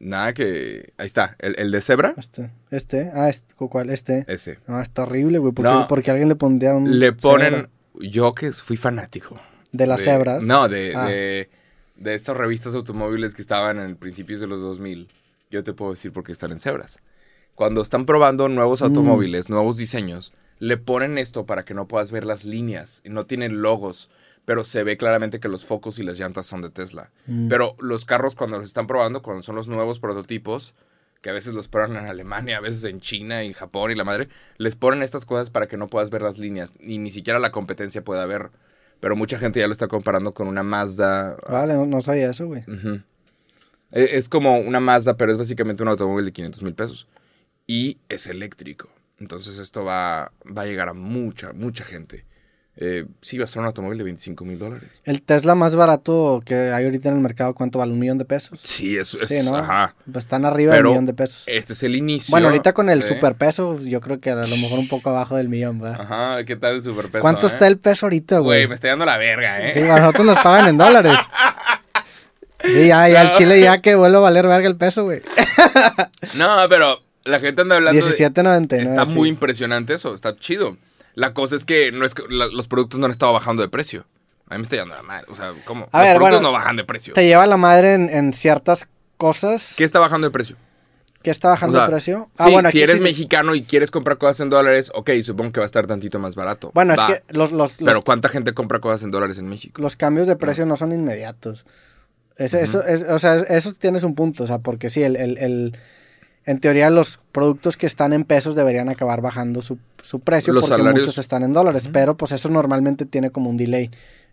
Nada que. Ahí está. El, el de cebra. Este. Este. Ah, este. ¿cuál? Este. Ese. No, está horrible, güey. ¿Por qué- No. Porque alguien le pondría un. Le ponen. cebra Yo que fui fanático. De las de- cebras. No, de, Ah. de, de estas revistas automóviles que estaban en principios de los 2000. Yo te puedo decir por qué están en cebras. Cuando están probando nuevos Mm. automóviles, nuevos diseños, le ponen esto para que no puedas ver las líneas. Y no tienen logos, pero se ve claramente que los focos y las llantas son de Tesla. Mm. Pero los carros cuando los están probando, cuando son los nuevos prototipos, que a veces los prueban en Alemania, a veces en China, en Japón y la madre, les ponen estas cosas para que no puedas ver las líneas. Y ni siquiera la competencia pueda ver. pero mucha gente ya lo está comparando con una Mazda. Vale, no, no sabía eso, güey. Ujú. E- Es como una Mazda, pero es básicamente un automóvil de 500 mil pesos. Y es eléctrico. Entonces esto va, va a llegar a mucha, mucha gente. Eh, sí, va a ser un automóvil de 25 mil dólares. El Tesla más barato que hay ahorita en el mercado, ¿cuánto vale? ¿Un millón de pesos? Sí, eso es. Sí, ¿no? Ajá. Están arriba Pero del millón de pesos. Este es el inicio. Bueno, ahorita con el de- superpeso, yo creo que a lo mejor un poco abajo del millón, ¿verdad? Ajá, ¿qué tal el superpeso? ¿Cuánto eh? está el peso ahorita, Güey, güey? me está dando la verga, ¿eh? Sí, a nosotros nos pagan en dólares. Sí, ya, ya, el chile ya que vuelve a valer verga el peso, güey. No, pero la gente anda hablando de... 17.99. Está sí. muy impresionante eso, está chido. La cosa es que, no es que la- los productos no han estado bajando de precio. A mí me está yendo la madre. O sea, ¿cómo? A los ver, productos bueno, no bajan de precio. Te lleva la madre en, en ciertas cosas. ¿Qué está bajando de precio? ¿Qué está bajando O sea, de precio? sí, aquí si eres sí- mexicano y quieres comprar cosas en dólares, ok, supongo que va a estar tantito más barato. Bueno, Va. es que los, los, Pero los, ¿cuánta gente compra cosas en dólares en México? los cambios de precio no son inmediatos. Eso, es, o sea, eso tienes un punto, o sea, porque sí, el, el, el- en teoría los productos que están en pesos deberían acabar bajando su, su precio Los porque salarios- muchos están en dólares, pero pues eso normalmente tiene como un delay.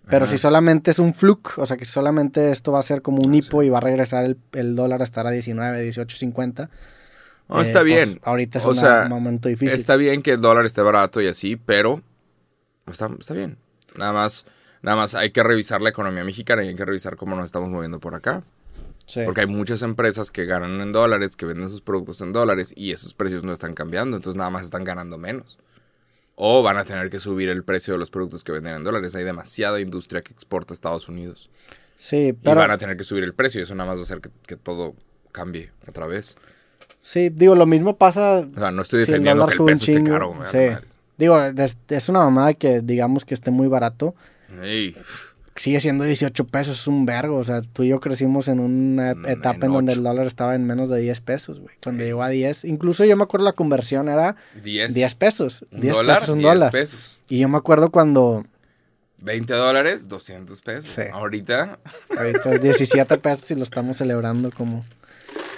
Pero Ajá. si solamente es un fluke, o sea, que solamente esto va a ser como un hipo y va a regresar el, el dólar a estar a 19, 18.50. No, eh, está pues, bien. ahorita es O una- sea, un momento difícil. Está bien que el dólar esté barato y así, pero está, está bien. Nada más, nada más hay que revisar la economía mexicana y hay que revisar cómo nos estamos moviendo por acá. Sí. Porque hay muchas empresas que ganan en dólares, que venden sus productos en dólares y esos precios no están cambiando, entonces nada más están ganando menos. O van a tener que subir el precio de los productos que venden en dólares. Hay demasiada industria que exporta a Estados Unidos. Sí, Y pero van a tener que subir el precio y eso nada más va a hacer que, que todo cambie otra vez. sí, digo, lo mismo pasa O sea, no estoy Si el defendiendo que el peso esté caro. sí. Digo, es, es una mamada que digamos que esté muy barato. Ey, Sigue siendo 18 pesos, es un vergo. O sea, tú y yo crecimos en una etapa en en donde el dólar estaba en menos de 10 pesos, güey. Cuando llegó a 10, incluso yo me acuerdo la conversión era 10. 10 pesos. Un 10 dólar, pesos, un 10 dólar. pesos. Y yo me acuerdo cuando 20 dólares, 200 pesos. Sí. Ahorita, ahorita es 17 pesos y lo estamos celebrando como...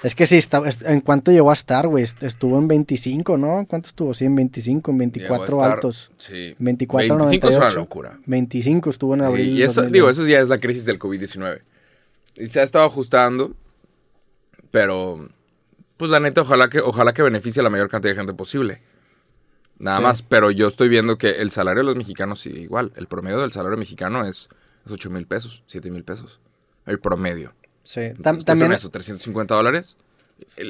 Es que sí, está, es- ¿en cuánto llegó a estar, güey? Est- Estuvo en 25, ¿no? ¿Cuánto estuvo? Sí, en 25, en 24 llegó a estar- altos. Sí. 24, 25 es una 98. locura. 25 estuvo en abril. Y eso, 2020. digo, eso ya es la crisis del COVID-19. Y se ha estado ajustando, pero, pues la neta, ojalá que, ojalá que beneficie a la mayor cantidad de gente posible. Nada Sí. más, pero yo estoy viendo que el salario de los mexicanos sigue igual. El promedio del salario mexicano es, es 8 mil pesos, 7 mil pesos. El promedio. Sí, Entonces, tam- ¿qué también eso? 350 dólares.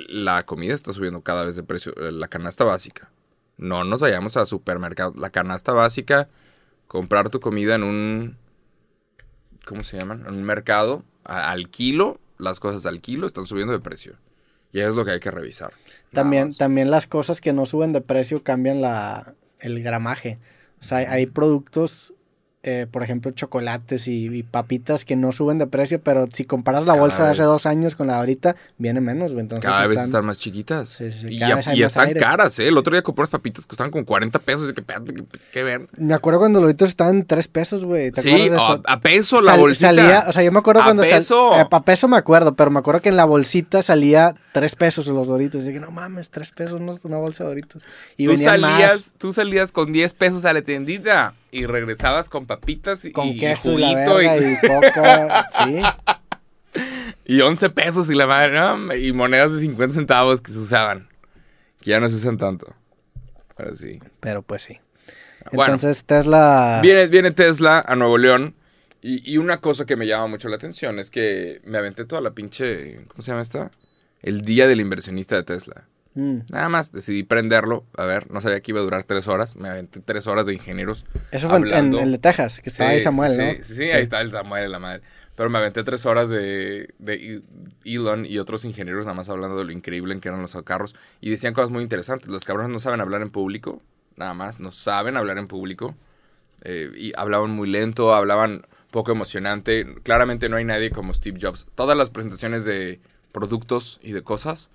La comida está subiendo cada vez de precio. eh, La canasta básica. No nos vayamos a supermercado. La canasta básica, comprar tu comida en un. ¿Cómo se llaman? En un mercado. a- al kilo. Las cosas al kilo están subiendo de precio. Y eso es lo que hay que revisar. También, también las cosas que no suben de precio cambian la, el gramaje. O sea, hay productos, eh, por ejemplo, chocolates y, y papitas que no suben de precio, pero si comparas la Cada bolsa de hace dos años con la de ahorita, viene menos. Entonces Cada vez están- más chiquitas. Sí, sí, sí, y ya- y están aire. caras, ¿eh? El otro día compré unas papitas que costaban como 40 pesos. Y que, que, que ver. Me acuerdo cuando los Doritos estaban en tres pesos, güey. ¿Te Sí, de a, eso? a peso la Sal- bolsita. Salía, o sea, yo me acuerdo ¡A cuando sal- peso! eh, a peso me acuerdo, pero me acuerdo que en la bolsita salía tres pesos los Doritos. Y dije, no mames, tres pesos no es una bolsa de Doritos. Y tú salías, más tú salías con 10 pesos a la tiendita y regresabas con papitas y, con y queso y la juguito y, y, coca. sí. y 11 pesos y la madre. Y monedas de 50 centavos que se usaban. Que ya no se usan tanto. Pero sí. Pero pues sí. Bueno. Entonces Tesla... Viene, viene Tesla a Nuevo León. Y, y una cosa que me llama mucho la atención es que me aventé toda la pinche. ¿Cómo se llama esta? El día del inversionista de Tesla. Mm. Nada más decidí prenderlo. A ver, no sabía que iba a durar tres horas. Me aventé tres horas de ingenieros. Eso fue en- el de Texas, que estaba ahí Sí, Samuel, sí, ¿no? Sí, sí, sí, ahí está el Samuel, la madre. Pero me aventé tres horas de, de Elon y otros ingenieros nada más hablando de lo increíble en que eran los carros. Y decían cosas muy interesantes. Los cabrones no saben hablar en público, nada más. No saben hablar en público. Eh, y hablaban muy lento, hablaban poco emocionante. Claramente no hay nadie como Steve Jobs. Todas las presentaciones de productos y de cosas,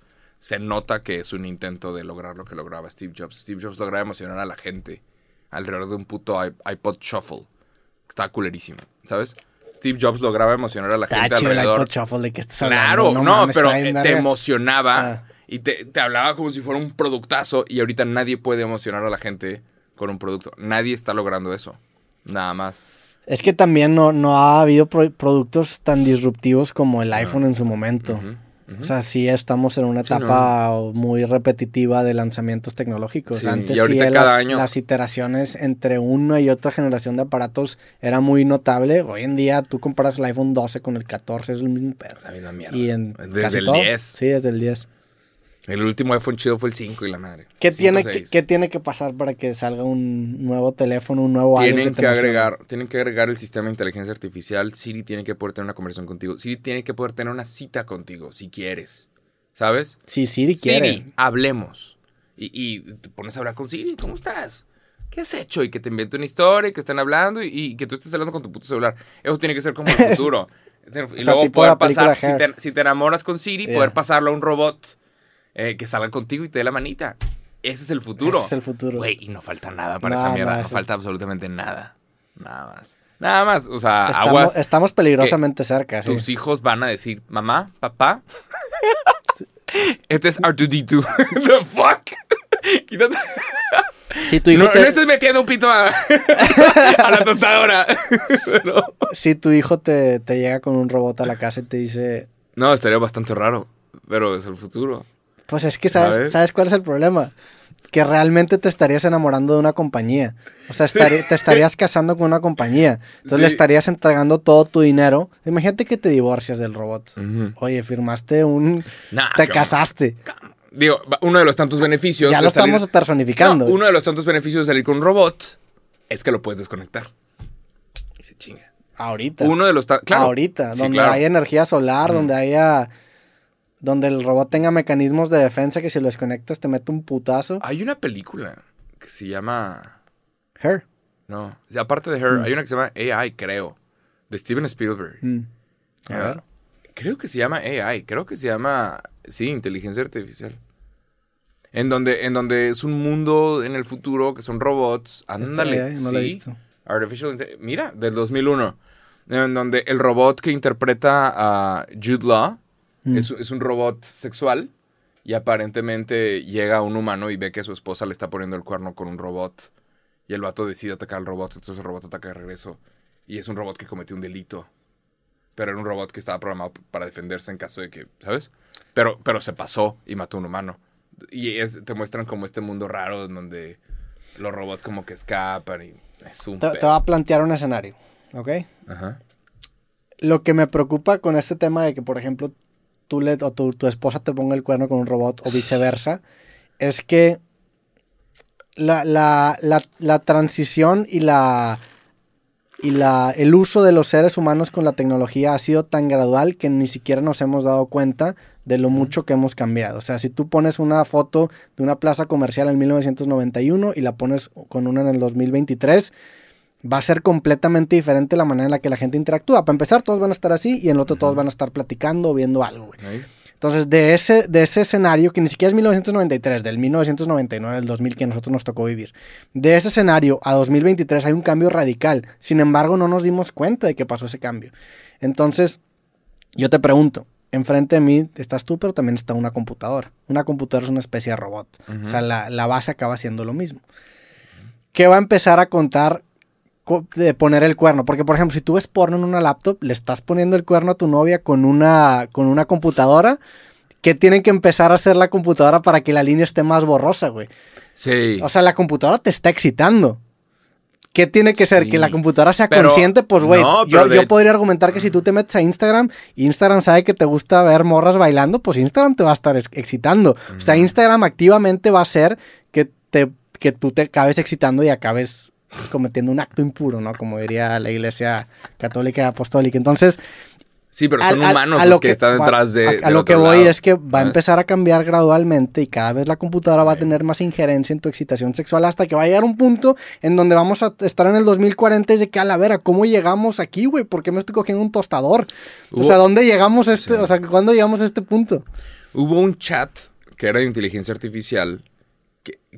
se nota que es un intento de lograr lo que lograba Steve Jobs. Steve Jobs lograba emocionar a la gente alrededor de un puto iPod Shuffle. Está culerísimo, ¿sabes? Steve Jobs lograba emocionar a la gente el alrededor. iPod Shuffle de que estás Claro, no, mames, pero te emocionaba Ah. y te, te hablaba como si fuera un productazo y ahorita nadie puede emocionar a la gente con un producto. Nadie está logrando eso. Nada más. Es que también no, no ha habido pro- productos tan disruptivos como el iPhone en su momento. O sea, sí estamos en una Sí, etapa muy repetitiva de lanzamientos tecnológicos. Sí, Antes y sí cada las, año- las iteraciones entre una y otra generación de aparatos era muy notable. Hoy en día tú comparas el iPhone 12 con el 14, es el mismo pedo. La misma mierda. Y en Desde el todo. 10. Sí, desde el 10. El último iPhone chido fue el 5 y la madre. ¿Qué 5, tiene, que, 6. qué tiene que pasar para que salga un nuevo teléfono, un nuevo Tienen que agregar, tienen que agregar el sistema de inteligencia artificial. Siri tiene que poder tener una conversación contigo. Siri tiene que poder tener una cita contigo, si quieres. ¿Sabes? Sí, Siri quiere. Siri, hablemos. Y, y te pones a hablar con Siri, ¿cómo estás? ¿Qué has hecho? Y que te invente una historia, y que estén hablando, y, y que tú estés hablando con tu puto celular. Eso tiene que ser como el futuro. y sea, luego poder pasar, si te, si te enamoras con Siri, Yeah. poder pasarlo a un robot eh, que salga contigo y te dé la manita. Ese es el futuro. Ese es el futuro. Güey, y no falta nada para Nada esa mierda. más, No falta absolutamente nada. Nada más. Nada más. O sea, estamos, aguas. estamos peligrosamente cerca, sí. Tus hijos van a decir, mamá, papá. este es R2D2. The fuck? Quítate. Si tu hijo, No, te, no estés metiendo un pito a, a la tostadora. Si tu hijo te, te llega con un robot a la casa y te dice, No, estaría bastante raro. Pero es el futuro. Pues es que sabes, ¿Sabes? ¿sabes cuál es el problema? Que realmente te estarías enamorando de una compañía. O sea, te estarías casando con una compañía. Entonces le estarías entregando todo tu dinero. Imagínate que te divorcias del robot. Oye, firmaste un... Nah, te casaste. Digo, uno de los tantos beneficios. Ya lo salir- estamos personificando. No, uno de los tantos beneficios de salir con un robot es que lo puedes desconectar. Y se chinga. Ahorita. Uno de los claro. Ahorita. Sí, donde claro. haya energía solar, donde haya... Donde el robot tenga mecanismos de defensa que si lo desconectas te mete un putazo. Hay una película que se llama. Her. No, aparte de Her, hay una que se llama AI, creo. De Steven Spielberg. Mm. A ver. Creo que se llama AI, creo que se llama. Sí, inteligencia artificial. En donde, en donde es un mundo en el futuro que son robots. Ándale. No la he sí. visto. Artificial Mira, del 2001. En donde el robot que interpreta a Jude Law Mm. es, es un robot sexual. Y aparentemente llega un humano y ve que su esposa le está poniendo el cuerno con un robot. Y el vato decide atacar al robot, entonces el robot ataca de regreso. Y es un robot que cometió un delito. Pero era un robot que estaba programado para defenderse en caso de que, ¿sabes? Pero, pero se pasó y mató a un humano. Y es, te muestran como este mundo raro en donde los robots como que escapan y es un Te, te voy a plantear un escenario, ¿ok? Ajá. Lo que me preocupa con este tema de que, por ejemplo, tú le, o tu, tu esposa te ponga el cuerno con un robot o viceversa, es que la, la, la, la transición y la y la, el uso de los seres humanos con la tecnología ha sido tan gradual que ni siquiera nos hemos dado cuenta de lo mucho que hemos cambiado. O sea, si tú pones una foto de una plaza comercial en 1991 y la pones con una en el 2023, va a ser completamente diferente la manera en la que la gente interactúa. Para empezar, todos van a estar así y en el otro todos van a estar platicando o viendo algo. güey. Entonces, de ese, de ese escenario, que ni siquiera es 1993, del 1999, del 2000 que nosotros nos tocó vivir, de ese escenario a 2023 hay un cambio radical. Sin embargo, no nos dimos cuenta de que pasó ese cambio. Entonces, yo te pregunto, enfrente de mí estás tú, pero también está una computadora. Una computadora es una especie de robot. O sea, la, la base acaba siendo lo mismo. ¿Qué va a empezar a contar co- de poner el cuerno? Porque, por ejemplo, si tú ves porno en una laptop, le estás poniendo el cuerno a tu novia con una, con una computadora. que tienen que empezar a hacer la computadora para que la línea esté más borrosa, güey? Sí. O sea, la computadora te está excitando. ¿Qué tiene que ser? Sí. Que la computadora sea Pero- consciente. Pues, güey, no, yo, de- yo podría argumentar que si tú te metes a Instagram, Instagram sabe que te gusta ver morras bailando, pues Instagram te va a estar ex- excitando. O sea, Instagram activamente va a hacer que, te, que tú te acabes excitando y acabes pues, cometiendo un acto impuro, ¿no? Como diría la iglesia católica y apostólica. Entonces, sí, pero son humanos a los lo que, están detrás de. a- lo que voy lado, es que va a empezar a cambiar gradualmente y cada vez la computadora va a tener más injerencia en tu excitación sexual hasta que va a llegar un punto en donde vamos a estar en el 2040 y de que a la vera, ¿cómo llegamos aquí, güey? ¿Por qué me estoy cogiendo un tostador? O sea, ¿dónde llegamos a este, Sí. o sea, ¿cuándo llegamos a este punto? Hubo un chat que era de inteligencia artificial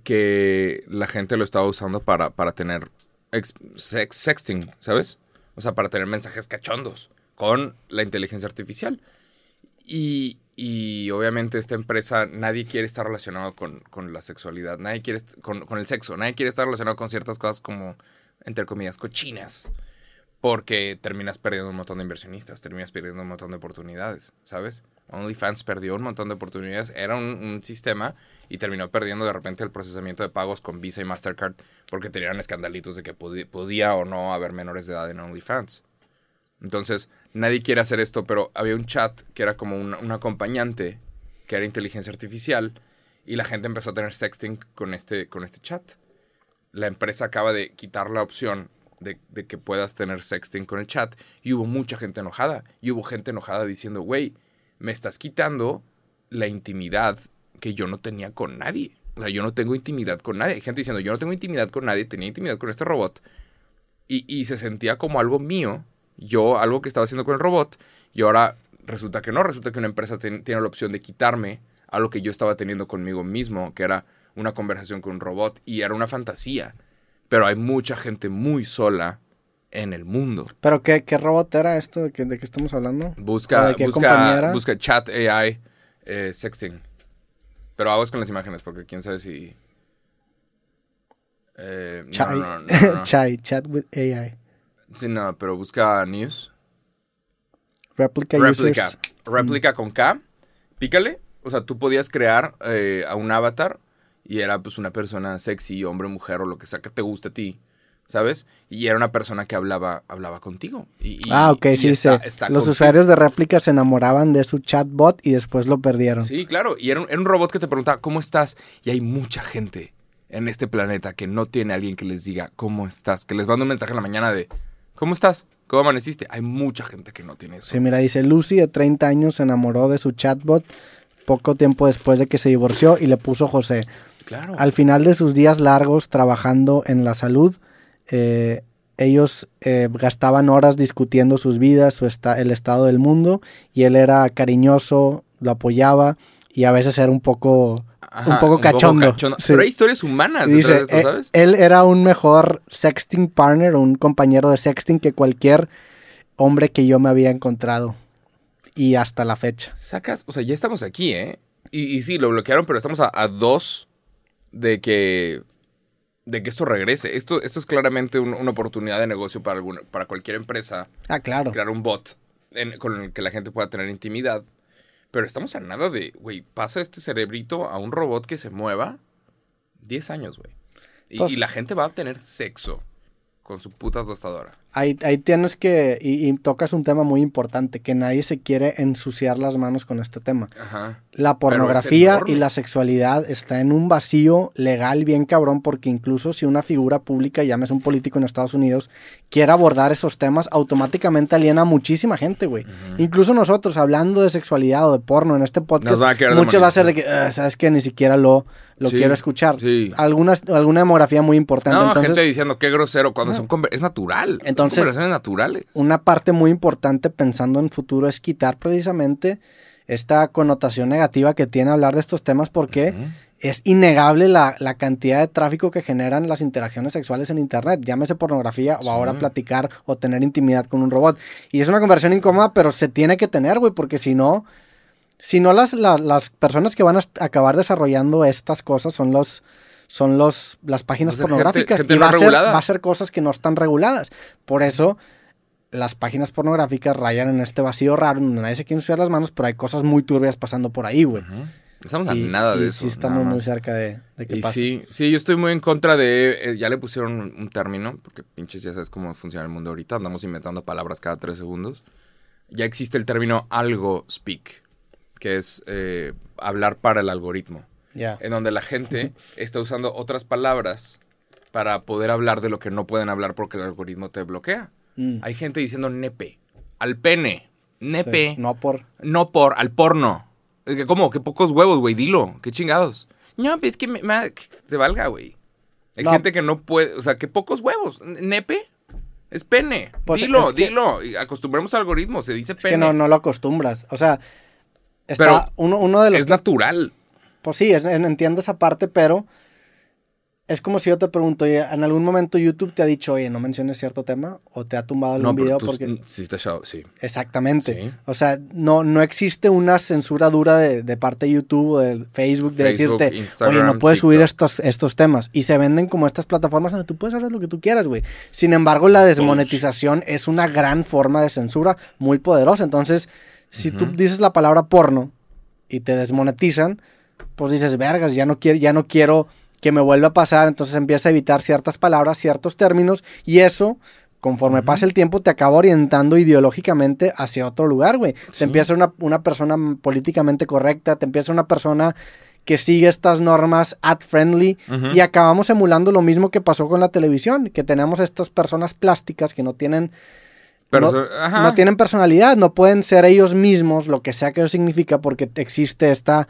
que, la gente lo estaba usando para, para tener ex- sex, sexting, ¿sabes? O sea, para tener mensajes cachondos con la inteligencia artificial. Y, y obviamente esta empresa, nadie quiere estar relacionado con, con la sexualidad, nadie quiere con, con el sexo, nadie quiere estar relacionado con ciertas cosas como, entre comillas, cochinas. Porque terminas perdiendo un montón de inversionistas, terminas perdiendo un montón de oportunidades, ¿sabes? OnlyFans perdió un montón de oportunidades, era un sistema y terminó perdiendo de repente el procesamiento de pagos con Visa y Mastercard porque tenían escandalitos de que podí- podía o no haber menores de edad en OnlyFans. Entonces, nadie quiere hacer esto, pero había un chat que era como un, un acompañante, que era inteligencia artificial, y la gente empezó a tener sexting con este, con este chat. La empresa acaba de quitar la opción de, de que puedas tener sexting con el chat, y hubo mucha gente enojada, y hubo gente enojada diciendo, güey, me estás quitando la intimidad que yo no tenía con nadie. O sea, yo no tengo intimidad con nadie. Hay gente diciendo, yo no tengo intimidad con nadie, tenía intimidad con este robot. Y, y se sentía como algo mío, yo algo que estaba haciendo con el robot, y ahora resulta que no, resulta que una empresa ten- tiene la opción de quitarme algo que yo estaba teniendo conmigo mismo, que era una conversación con un robot, y era una fantasía. Pero hay mucha gente muy sola en el mundo. ¿Pero qué, qué robot era esto de que, de que estamos hablando? ¿O Busca, busca chat AI eh, sexting. Pero aguas con las imágenes porque quién sabe si... Eh, no, Chai, no, no, no, no. Chai, chat with AI. Sí, no, pero busca news. Replica, Replica. users. Replica con K. Pícale. O sea, tú podías crear eh, a un avatar y era pues una persona sexy, hombre, mujer o lo que sea que te guste a ti. ¿Sabes? Y era una persona que hablaba, hablaba contigo. Y, y- ah, ok, y sí, está- sí. está Los usuarios de réplica se enamoraban de su chatbot y después lo perdieron. Sí, claro. Y era un, era un robot que te preguntaba, ¿cómo estás? Y hay mucha gente en este planeta que no tiene alguien que les diga, ¿cómo estás? Que les manda un mensaje en la mañana de, ¿cómo estás? ¿Cómo amaneciste? Hay mucha gente que no tiene eso. Sí, mira, dice Lucy de 30 años se enamoró de su chatbot poco tiempo después de que se divorció y le puso José. Claro. Al final de sus días largos trabajando en la salud, eh, ellos eh, gastaban horas discutiendo sus vidas, su esta- el estado del mundo, y él era cariñoso, lo apoyaba y a veces era un poco, Ajá, un poco cachondo. Sí. Pero hay historias humanas dice, detrás de esto, eh, él era un mejor sexting partner, un compañero de sexting que cualquier hombre que yo me había encontrado. Y hasta la fecha. Sacas, o sea, ya estamos aquí, ¿eh? Y, y sí, lo bloquearon, pero estamos a, a dos de que de que esto regrese. Esto, esto es claramente un- una oportunidad de negocio para, alguna, para cualquier empresa. Ah, claro. crear un bot en- con el que la gente pueda tener intimidad. Pero estamos a nada de, güey, pasa este cerebrito a un robot que se mueva 10 años, güey. Y, Pues- y la gente va a tener sexo con su puta tostadora. Ahí, ahí tienes que, y, y tocas un tema muy importante, que nadie se quiere ensuciar las manos con este tema. Ajá. La pornografía y la sexualidad está en un vacío legal bien cabrón porque incluso si una figura pública, llámese un político en Estados Unidos, quiere abordar esos temas, automáticamente aliena a muchísima gente, güey. Incluso nosotros hablando de sexualidad o de porno en este podcast, Nos van a querer mucho va a ser de que, "Ah, sabes que ni siquiera lo, lo Sí, quiero escuchar. sí. Alguna, alguna demografía muy importante. No, Entonces, gente diciendo qué grosero cuando Ajá. son es natural. son Entonces- conversaciones naturales. una parte muy importante pensando en futuro es quitar precisamente esta connotación negativa que tiene hablar de estos temas porque es innegable la, la cantidad de tráfico que generan las interacciones sexuales en internet, llámese pornografía Sí. o ahora platicar o tener intimidad con un robot. Y es una conversión incómoda, pero se tiene que tener, güey, porque si no, si no las, la- las personas que van a acabar desarrollando estas cosas son los son los las páginas pornográficas gente- gente y va no a, ser, va a ser cosas que no están reguladas. Por eso las páginas pornográficas rayan en este vacío raro donde nadie se quiere ensuciar las manos, pero hay cosas muy turbias pasando por ahí, güey. Ujú. Estamos a Y, nada de y eso. sí estamos muy cerca de, de que Y pase. sí, sí, yo estoy muy en contra de. eh, ya le pusieron un, un término, porque pinches ya sabes cómo funciona el mundo ahorita. Andamos inventando palabras cada tres segundos. Ya existe el término algo speak, que es eh, hablar para el algoritmo. En donde la gente está usando otras palabras para poder hablar de lo que no pueden hablar porque el algoritmo te bloquea. Mm, Hay gente diciendo nepe, al pene, nepe, sí, No por. no por, al porno. ¿Cómo? Que pocos huevos, güey, dilo. Qué chingados. No, es que me, me- que te valga, güey. Hay No. gente que no puede, o sea, que pocos huevos. ¿Nepe? Es pene. Pues, dilo, es que- dilo. Acostumbremos al algoritmo, se dice Es pene. que no, no lo acostumbras. O sea, está Pero uno, uno de los. es natural. Pues sí, es- entiendo esa parte, pero es como si yo te pregunto, oye, ¿en algún momento YouTube te ha dicho, oye, no menciones cierto tema? ¿O te ha tumbado algún No, pero video? tú porque... sí te echado- sí. Exactamente. Sí. O sea, no, no existe una censura dura de, de parte de YouTube o de Facebook de Facebook, decirte, Instagram, oye, no puedes subir TikTok". estos, estos temas. Y se venden como estas plataformas donde tú puedes hacer lo que tú quieras, güey. Sin embargo, la desmonetización es una gran forma de censura muy poderosa. Entonces, si tú dices la palabra porno y te desmonetizan, pues dices, vergas, ya no quiero, ya no quiero que me vuelva a pasar. Entonces empieza a evitar ciertas palabras, ciertos términos. Y eso conforme pasa el tiempo, te acaba orientando ideológicamente hacia otro lugar, güey. Sí. Te empieza una, una persona políticamente correcta, te empieza una persona que sigue estas normas ad-friendly Ujú. y acabamos emulando lo mismo que pasó con la televisión, que tenemos estas personas plásticas que no tienen Pero, no, ajá. no tienen personalidad, no pueden ser ellos mismos, lo que sea que eso significa, porque existe esta,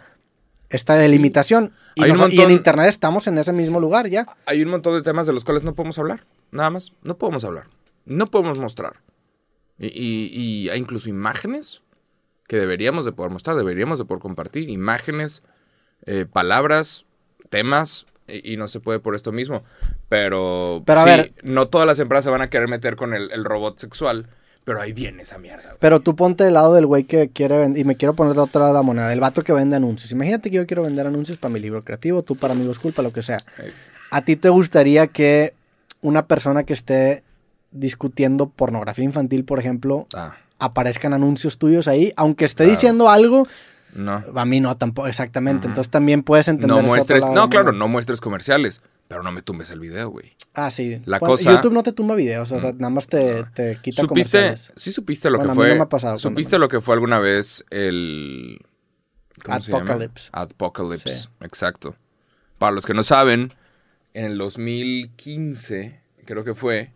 esta delimitación. Y, en internet estamos en ese mismo lugar ya. Hay un montón de temas de los cuales no podemos hablar. Nada más. No podemos hablar. No podemos mostrar. Y, y- y hay incluso imágenes que deberíamos de poder mostrar, deberíamos de poder compartir. Imágenes, eh, palabras, temas. Y, y no se puede por esto mismo. Pero, Pero a sí, ver. no todas las empresas se van a querer meter con el, el robot sexual. Pero ahí viene esa mierda. güey. Pero tú ponte del lado del güey que quiere vender, y me quiero poner de otro lado de la moneda, el vato que vende anuncios. Imagínate que yo quiero vender anuncios para mi libro creativo, tú para Amigos Culpa, lo que sea. ¿A ti te gustaría que una persona que esté discutiendo pornografía infantil, por ejemplo, Ah, aparezcan anuncios tuyos ahí? Aunque esté Claro. diciendo algo, no. a mí no tampoco, exactamente. Entonces también puedes entender No muestres. No, la claro, no muestres comerciales. Pero no me tumbes el video, güey. Ah, sí. La Bueno, cosa- YouTube no te tumba videos, o sea, nada más te, te quita ¿Supiste, comerciales. sí supiste lo Bueno, a que mí no fue? me ha pasado ¿Supiste me- lo que fue alguna vez el ¿cómo se llama? Adpocalypse. Sí. exacto. Para los que no saben, en el 2015, creo que fue,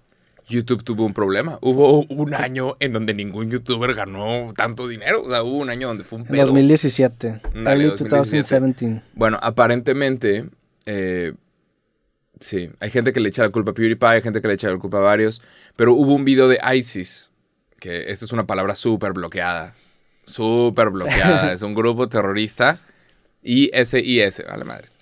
YouTube tuvo un problema. Hubo un año en donde ningún youtuber ganó tanto dinero. O sea, hubo un año donde fue un pedo. 2017. Dale, Early 2017. 2017. Bueno, aparentemente, eh, sí, hay gente que le echa la culpa a PewDiePie, hay gente que le echa la culpa a varios, pero hubo un video de ISIS, que esta es una palabra súper bloqueada, súper bloqueada, es un grupo terrorista, ISIS, vale madres.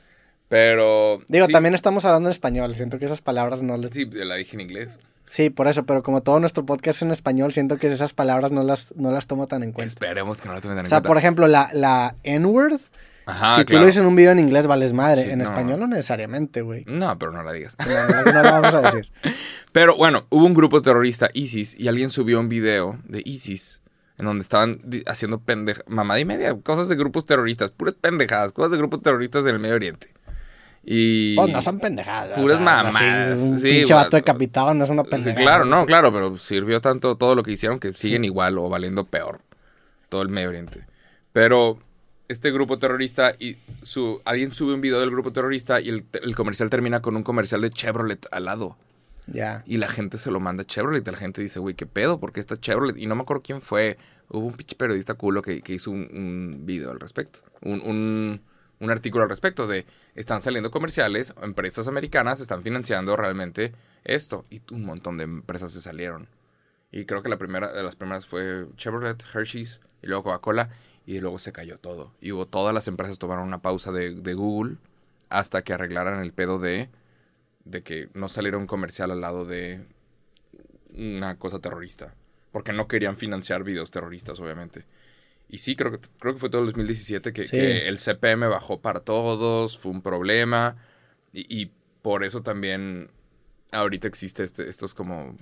Pero... Digo, sí, también estamos hablando en español. Siento que esas palabras no les. Sí, la dije en inglés. Sí, por eso, pero como todo nuestro podcast es en español, siento que esas palabras no las, no las tomo tan en cuenta. Esperemos que no lo tengan en O sea, cuenta. por ejemplo, la, la N-word, Ajá, si tú claro. lo dices en un video en inglés, vales madre. Sí, en no. español no necesariamente, güey. No, pero no la digas. No, no, no la vamos a decir. Pero bueno, hubo un grupo terrorista, ISIS, y alguien subió un video de ISIS en donde estaban haciendo pendejadas, mamada y media, cosas de grupos terroristas, puras pendejadas, cosas de grupos terroristas en el Medio Oriente. Y... Pues no son pendejadas. Puras así, mamadas, un sí, pinche vato decapitado no es una Sí, pendejada. claro, no, claro, pero sirvió tanto todo lo que hicieron que siguen igual o valiendo peor. Todo el Medio Oriente. Pero este grupo terrorista y su alguien sube un video del grupo terrorista y el, el comercial termina con un comercial de Chevrolet al lado. Ya. Y la gente se lo manda a Chevrolet. Y la gente dice, güey, ¿qué pedo? ¿Por qué está Chevrolet? Y no me acuerdo quién fue. Hubo un pinche periodista culo que, que hizo un, un video al respecto. Un, un, un artículo al respecto de, están saliendo comerciales, empresas americanas están financiando realmente esto. Y un montón de empresas se salieron. Y creo que la primera de las primeras fue Chevrolet, Hershey's y luego Coca-Cola. Y luego se cayó todo. Y hubo todas las empresas tomaron una pausa de, de Google hasta que arreglaran el pedo de de que no saliera un comercial al lado de una cosa terrorista. Porque no querían financiar videos terroristas, obviamente. Y sí, creo que, creo que fue todo el 2017 que, Sí. que el CPM bajó para todos, fue un problema. Y, y por eso también ahorita existe este, estos como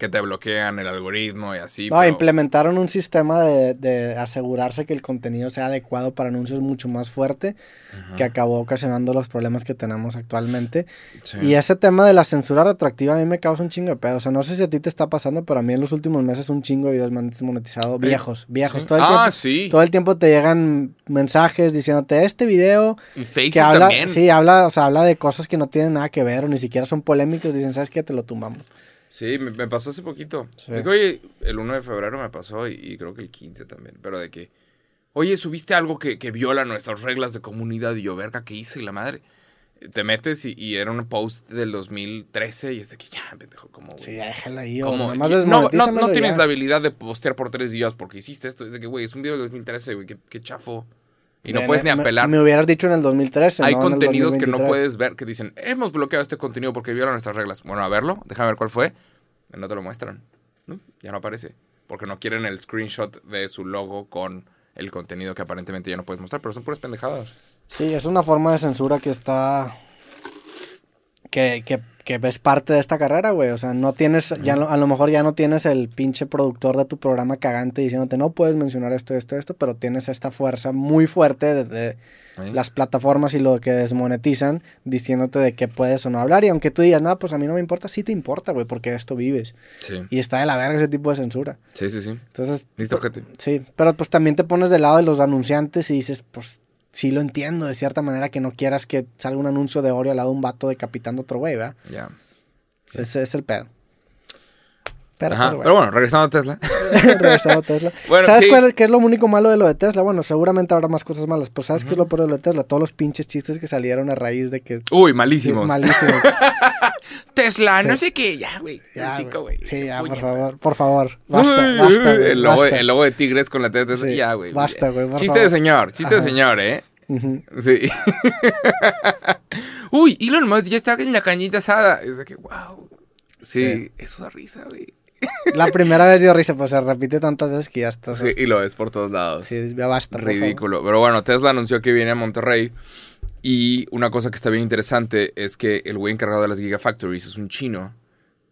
que te bloquean el algoritmo y así. No, pero- implementaron un sistema de, de asegurarse que el contenido sea adecuado para anuncios mucho más fuerte, que acabó ocasionando los problemas que tenemos actualmente. Sí. Y ese tema de la censura retroactiva a mí me causa un chingo de pedo. O sea, no sé si a ti te está pasando, pero a mí en los últimos meses un chingo de videos me han desmonetizado. Viejos, viejos. Sí. Todo, el ah, tiempo, sí. todo el tiempo te llegan mensajes diciéndote este video Y Facebook que habla, también. sí, habla, o sea, habla de cosas que no tienen nada que ver o ni siquiera son polémicos. Dicen, ¿sabes qué? Te lo tumbamos. Sí, me, me pasó hace poquito. Sí. Oye, el 1 de febrero me pasó y, y creo que el 15 también. Pero de que, oye, subiste algo que, que viola nuestras reglas de comunidad y yo, verga, ¿qué hice? Y la madre. Te metes y, y era un post del 2013 y es de que ya, pendejo, como. Sí, ya déjala ahí. o ¿Cómo? nomás Y- no, no, no tienes ya. la habilidad de postear por tres días porque hiciste esto. Es de que, güey, es un video del 2013, güey, qué, qué chafo. Y no Me- puedes ni apelar. Me, hubieras dicho en el 2013. Hay no contenidos que no 2023. puedes ver que dicen, hemos bloqueado este contenido porque violan nuestras reglas. Bueno, a verlo, déjame ver cuál fue. No te lo muestran. ¿no? Ya no aparece. Porque no quieren el screenshot de su logo con el contenido que aparentemente ya no puedes mostrar, pero son puras pendejadas. Sí, es una forma de censura que está. Que, que, que ves parte de esta carrera, güey. O sea, no tienes. ya A lo mejor ya no tienes el pinche productor de tu programa cagante diciéndote no puedes mencionar esto, esto, esto, pero tienes esta fuerza muy fuerte desde ¿eh? las plataformas y lo que desmonetizan diciéndote de qué puedes o no hablar. Y aunque tú digas, no, pues a mí no me importa, sí te importa, güey, porque de esto vives. Sí, Y está de la verga ese tipo de censura. sí, sí. sí. Entonces, Listo. Sí, pero pues también te pones del lado de los anunciantes y dices, pues sí lo entiendo de cierta manera que no quieras que salga un anuncio de Oreo al lado de un vato decapitando a otro güey, ¿verdad? Ya. Ese es el pedo. Pero, Ajá, pues, pero bueno, regresando a Tesla. regresando a Tesla. Bueno, ¿Sabes sí. cuál es, qué es lo único malo de lo de Tesla? Bueno, seguramente habrá más cosas malas, pero ¿sabes qué es lo peor de lo de Tesla? Todos los pinches chistes que salieron a raíz de que... Uy, Sí, malísimos. malísimo. Tesla, Sí. no sé qué. Ya, güey. Güey. Sí, ya, por favor, por favor. Basta, Uy, basta, el, basta. el logo de Tigres con la Tesla. Sí, ya, güey. basta, güey, Chiste favor. de señor, chiste de señor, ¿eh? Sí. Uy, Elon Musk ya está en la cañita asada. Es de que, wow. Sí, Sí. eso da risa, güey. La primera vez dio risa, pues se repite tantas veces que ya estás... Sí, y lo ves por todos lados. Sí, ya basta. Ridículo. Pero bueno, Tesla anunció que viene a Monterrey. Y una cosa que está bien interesante es que el güey encargado de las Gigafactories es un chino.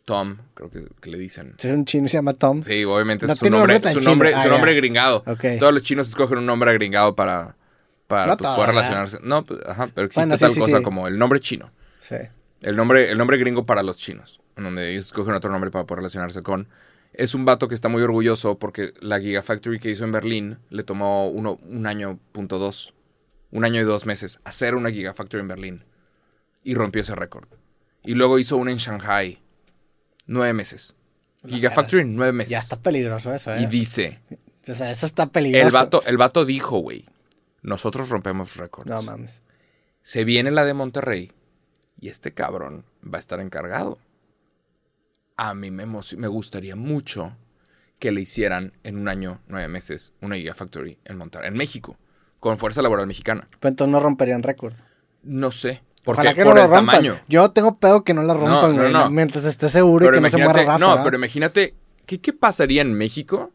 Tom, creo que, que le dicen. Es un chino se llama Tom. Sí, obviamente No es su nombre, su nombre, Ah, su nombre gringado. Todos los chinos escogen un nombre gringado para, para No pues, poder relacionarse. No, pues, ajá, pero existe Bueno, sí, tal sí, cosa como el nombre chino. Sí. El nombre, el nombre gringo para los chinos, en donde ellos escogen otro nombre para poder relacionarse con. Es un vato que está muy orgulloso porque la Gigafactory que hizo en Berlín le tomó uno, un año punto dos, un año y dos meses hacer una Gigafactory en Berlín y rompió ese récord. Y luego hizo una en Shanghai, nueve meses. Gigafactory en nueve meses. Ya está peligroso eso, ¿eh? Y dice, O sea, eso está peligroso. el vato, el vato dijo, güey, nosotros rompemos récords. No mames. Se viene la de Monterrey y este cabrón va a estar encargado. A mí me, gustaría mucho que le hicieran en un año, nueve meses, una Gigafactory en Monterrey, en México, con fuerza laboral mexicana. Pero entonces no romperían récord. No sé, porque Ojalá que por no lo el rompan. tamaño. Yo tengo pedo que no la rompan, no, güey. no. Mientras esté seguro y que no se muera raza. no, ¿verdad? pero imagínate, ¿qué, ¿qué pasaría en México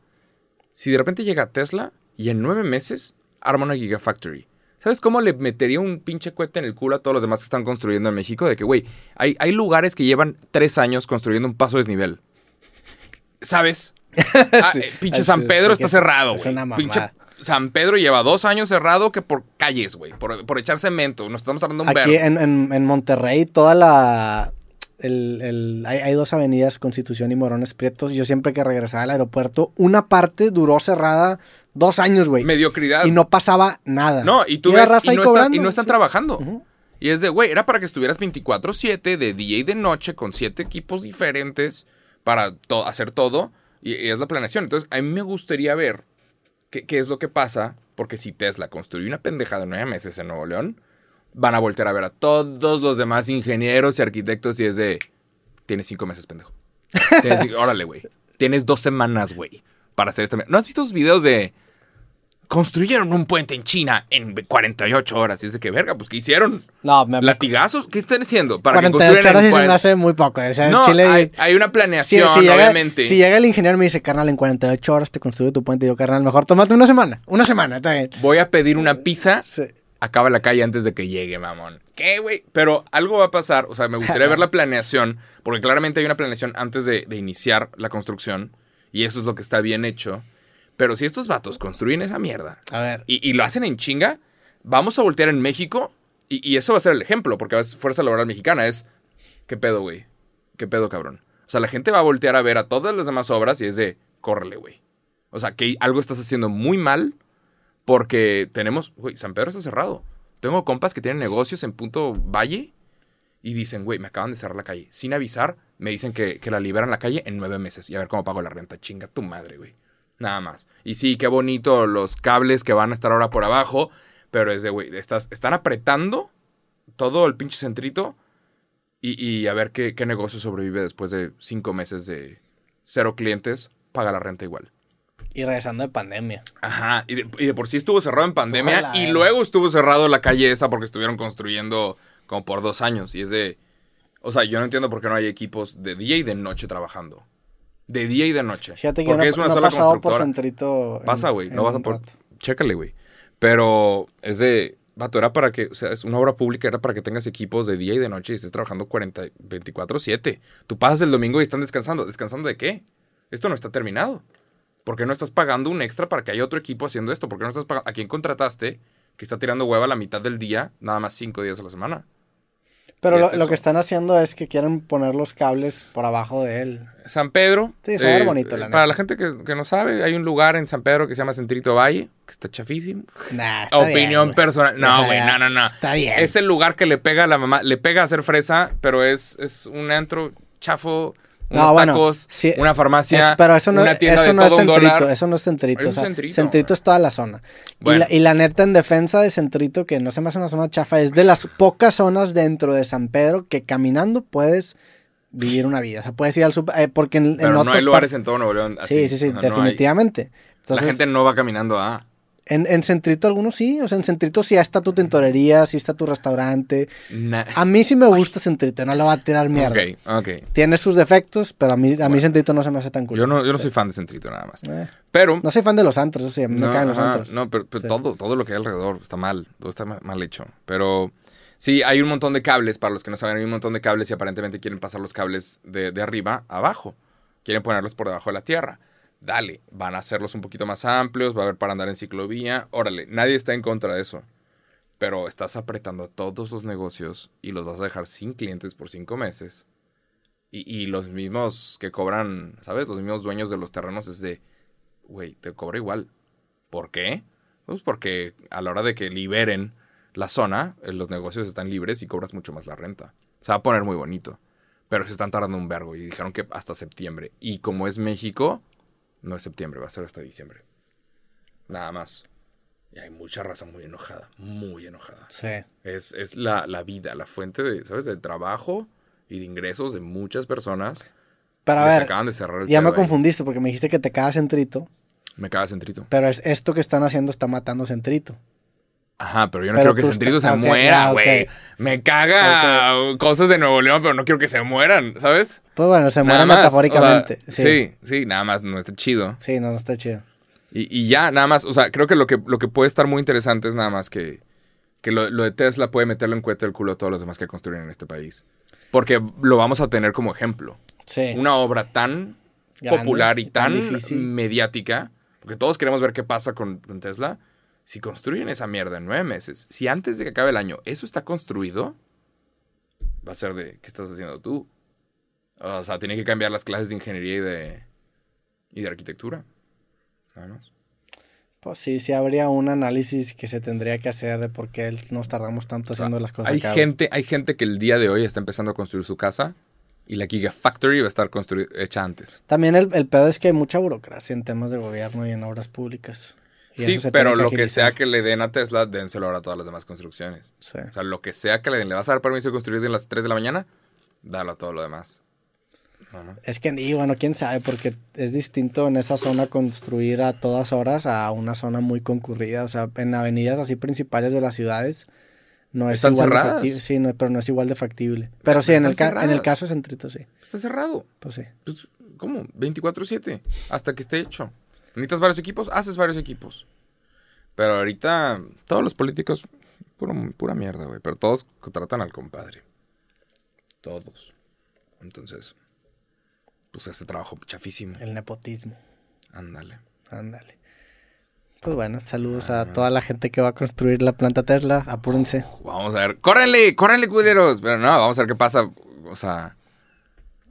si de repente llega Tesla y en nueve meses arma una Gigafactory? ¿Sabes cómo le metería un pinche cohete en el culo a todos los demás que están construyendo en México? De que, güey, hay, hay lugares que llevan tres años construyendo un paso desnivel. ¿Sabes? Ah, Sí. pinche San Pedro está es- cerrado, güey. Pinche San Pedro lleva dos años cerrado que por calles, güey. Por, por echar cemento. Nos estamos tardando un Aquí en, en, en Monterrey, toda la. El, el- hay, hay dos avenidas, Constitución y Morones Prietos. Yo siempre que regresaba al aeropuerto, una parte duró cerrada dos años, güey. Mediocridad. Y no pasaba nada. No, y tú era ves raza y no, está- cobrando, y no están sí. trabajando. Y es de, güey, era para que estuvieras 24-7 de día y de noche con siete equipos diferentes para to- hacer todo. Y, y es la planeación. Entonces, a mí me gustaría ver qué, qué es lo que pasa. Porque si Tesla construye una pendejada de nueve meses en Nuevo León, van a voltear a ver a todos los demás ingenieros y arquitectos y es de, tienes cinco meses, pendejo. Tienes órale, güey. Tienes dos semanas, güey, para hacer esta... ¿No has visto esos videos de... Construyeron un puente en China en 48 horas. Y es de que, verga, pues, ¿qué hicieron? No, me, ¿Latigazos? ¿Qué están haciendo? Para que 48 construyan horas en sí se me 40 hace muy poco. O sea, en No, Chile, hay, hay una planeación, si llega, obviamente. si llega el ingeniero y me dice, carnal, en 48 horas te construyo tu puente. Y yo, carnal, mejor tómate una semana. Una semana, está bien. Voy a pedir una pizza, Sí. acaba la calle antes de que llegue, mamón. ¿Qué, güey? Pero algo va a pasar, o sea, me gustaría ver la planeación, porque claramente hay una planeación antes de, de iniciar la construcción, y eso es lo que está bien hecho. Pero si estos vatos construyen esa mierda A ver. y, y lo hacen en chinga, vamos a voltear en México, y, y eso va a ser el ejemplo, porque es Fuerza Laboral Mexicana, es, ¿qué pedo, güey? ¿Qué pedo, cabrón? O sea, la gente va a voltear a ver a todas las demás obras y es de, córrele, güey. O sea, que algo estás haciendo muy mal porque tenemos, güey, San Pedro está cerrado. Tengo compas que tienen negocios en Punto Valle y dicen, güey, me acaban de cerrar la calle. Sin avisar, me dicen que, que la liberan la calle en nueve meses y a ver cómo pago la renta. Chinga tu madre, güey. Nada más. Y sí, qué bonito los cables que van a estar ahora por abajo, pero es de, güey, estás, están apretando todo el pinche centrito y, y a ver qué, qué negocio sobrevive después de cinco meses de cero clientes, paga la renta igual. Y regresando de pandemia. Ajá, y de, y de por sí estuvo cerrado en pandemia Ojalá, y eh. luego estuvo cerrado la calle esa porque estuvieron construyendo como por dos años. Y es de. O sea, yo no entiendo por qué no hay equipos de día y de noche trabajando. De día y de noche. Fíjate que porque no, es una no sola pasado por constructora. Centrito. en- Pasa, güey. No vas a por. rato. Chécale, güey. Pero es de. Vato, era para que. O sea, es una obra pública, era para que tengas equipos de día y de noche y estés trabajando 40, 24-7. Tú pasas el domingo y están descansando. ¿Descansando de qué? Esto no está terminado. ¿Por qué no estás pagando un extra para que haya otro equipo haciendo esto? ¿Por qué no estás pagando. ¿A quién contrataste que está tirando hueva la mitad del día, nada más cinco días a la semana? Pero ¿Qué lo, es lo eso? que están haciendo es que quieren poner los cables por abajo de él. San Pedro. Sí, se va a ver bonito, la Para neta. la gente que, que no sabe, hay un lugar en San Pedro que se llama Centrito Valle, que está chafísimo. Nah, está Opinión bien, personal. No, güey, no, no, no. Está bien. Es el lugar que le pega a la mamá, le pega a hacer fresa, pero es, es un antro chafo, unos No, bueno, tacos, sí, una farmacia, Es- pero eso no, una tienda eso de no es todo un centrito, dólar. eso no es centrito. Eso o sea, es Centrito. centrito es toda la zona. Bueno. Y, la, y la neta, en defensa de centrito, que no se me hace una zona chafa, es de las pocas zonas dentro de San Pedro que caminando puedes vivir una vida. O sea, puedes ir al super, eh, porque en, en Pero no hay lugares en todo Nuevo León así. Sí, sí, sí, o sea, no definitivamente. Entonces, la gente no va caminando a... en, en centrito algunos sí, o sea, en centrito sí está tu tintorería, sí está tu restaurante. A mí sí me gusta centrito, no le va a tirar mierda. Ok, ok. Tiene sus defectos, pero a mí, a mí centrito no se me hace tan cool. Yo no, yo no soy fan de Centrito nada más. Eh, Pero... no soy fan de los antros, eso sí, me caen los ajá, antros. No, pero, pero Sí. todo, todo lo que hay alrededor está mal. Todo está ma- mal hecho. Pero sí, hay un montón de cables. Para los que no saben, hay un montón de cables y aparentemente quieren pasar los cables de, de arriba a abajo. Quieren ponerlos por debajo de la tierra. Dale, van a hacerlos un poquito más amplios. Va a haber para andar en ciclovía. Órale, nadie está en contra de eso. Pero estás apretando todos los negocios y los vas a dejar sin clientes por cinco meses. Y, los mismos que cobran, ¿sabes? Los mismos dueños de los terrenos es de, güey, te cobra igual. ¿Por qué? Pues porque a la hora de que liberen la zona, eh, los negocios están libres y cobras mucho más la renta. Se va a poner muy bonito. Pero se están tardando un vergo y dijeron que hasta septiembre. Y como es México, no es septiembre, va a ser hasta diciembre. Nada más. Y hay mucha raza muy enojada, muy enojada. Sí. Es, es la, la vida, la fuente de, ¿sabes? De trabajo y de ingresos de muchas personas. Pero a Les ver, acaban de cerrar el ya me ahí. confundiste porque me dijiste que te caga centrito, Me caga Centrito. pero es esto que están haciendo está matando centrito. Ajá, pero yo no Pero quiero que Centrito se muera, ah, güey. Me caga cosas de Nuevo León, pero no quiero que se mueran, ¿sabes? Pues bueno, se más, metafóricamente. o sea, sí. sí, nada más, no está chido. Sí, no, no está chido. Y, y ya, nada más, o sea, creo que lo que, lo que puede estar muy interesante es nada más que, que lo, lo de Tesla puede meterlo en cuenta el culo a todos los demás que construyen en este país. Porque lo vamos a tener como ejemplo. Sí. Una obra tan Grande popular y tan tan, mediática, porque todos queremos ver qué pasa con, con Tesla. Si construyen esa mierda en nueve meses, si antes de que acabe el año eso está construido, va a ser de, ¿qué estás haciendo tú? O sea, tiene que cambiar las clases de ingeniería y de, y de arquitectura. Nada más. Pues sí, sí habría un análisis que se tendría que hacer de por qué nos tardamos tanto O sea, haciendo las cosas. hay, gente, hay gente que el día de hoy está empezando a construir su casa y la Gigafactory va a estar hecha antes. También el, el pedo es que hay mucha burocracia en temas de gobierno y en obras públicas. Y Sí, pero lo que sea que le den a Tesla, dénselo ahora a todas las demás construcciones. Sí. O sea, lo que sea que le den, ¿le vas a dar permiso de construir de las 3 de la mañana? Dalo a todo lo demás. Es que, y bueno, quién sabe, porque es distinto en esa zona construir a todas horas a una zona muy concurrida. O sea, en avenidas así principales de las ciudades no es Están igual de cerradas. factible. Sí, no, pero no es igual de factible. Pero sí, en el, en el caso de Centrito, sí. Está cerrado. Pues sí. Pues, ¿Cómo? 24-7. Hasta que esté hecho. ¿Necesitas varios equipos? Haces varios equipos. Pero ahorita, todos los políticos, puro- pura mierda, güey. Pero todos contratan al compadre. Todos. Entonces, pues ese trabajo chafísimo. El nepotismo. Ándale. Ándale. Pues bueno, saludos Ah, a toda la gente que va a construir la planta Tesla. Apúrense. Vamos a ver. ¡Córrenle! ¡Córrenle, culeros! Pero no, vamos a ver qué pasa. O sea,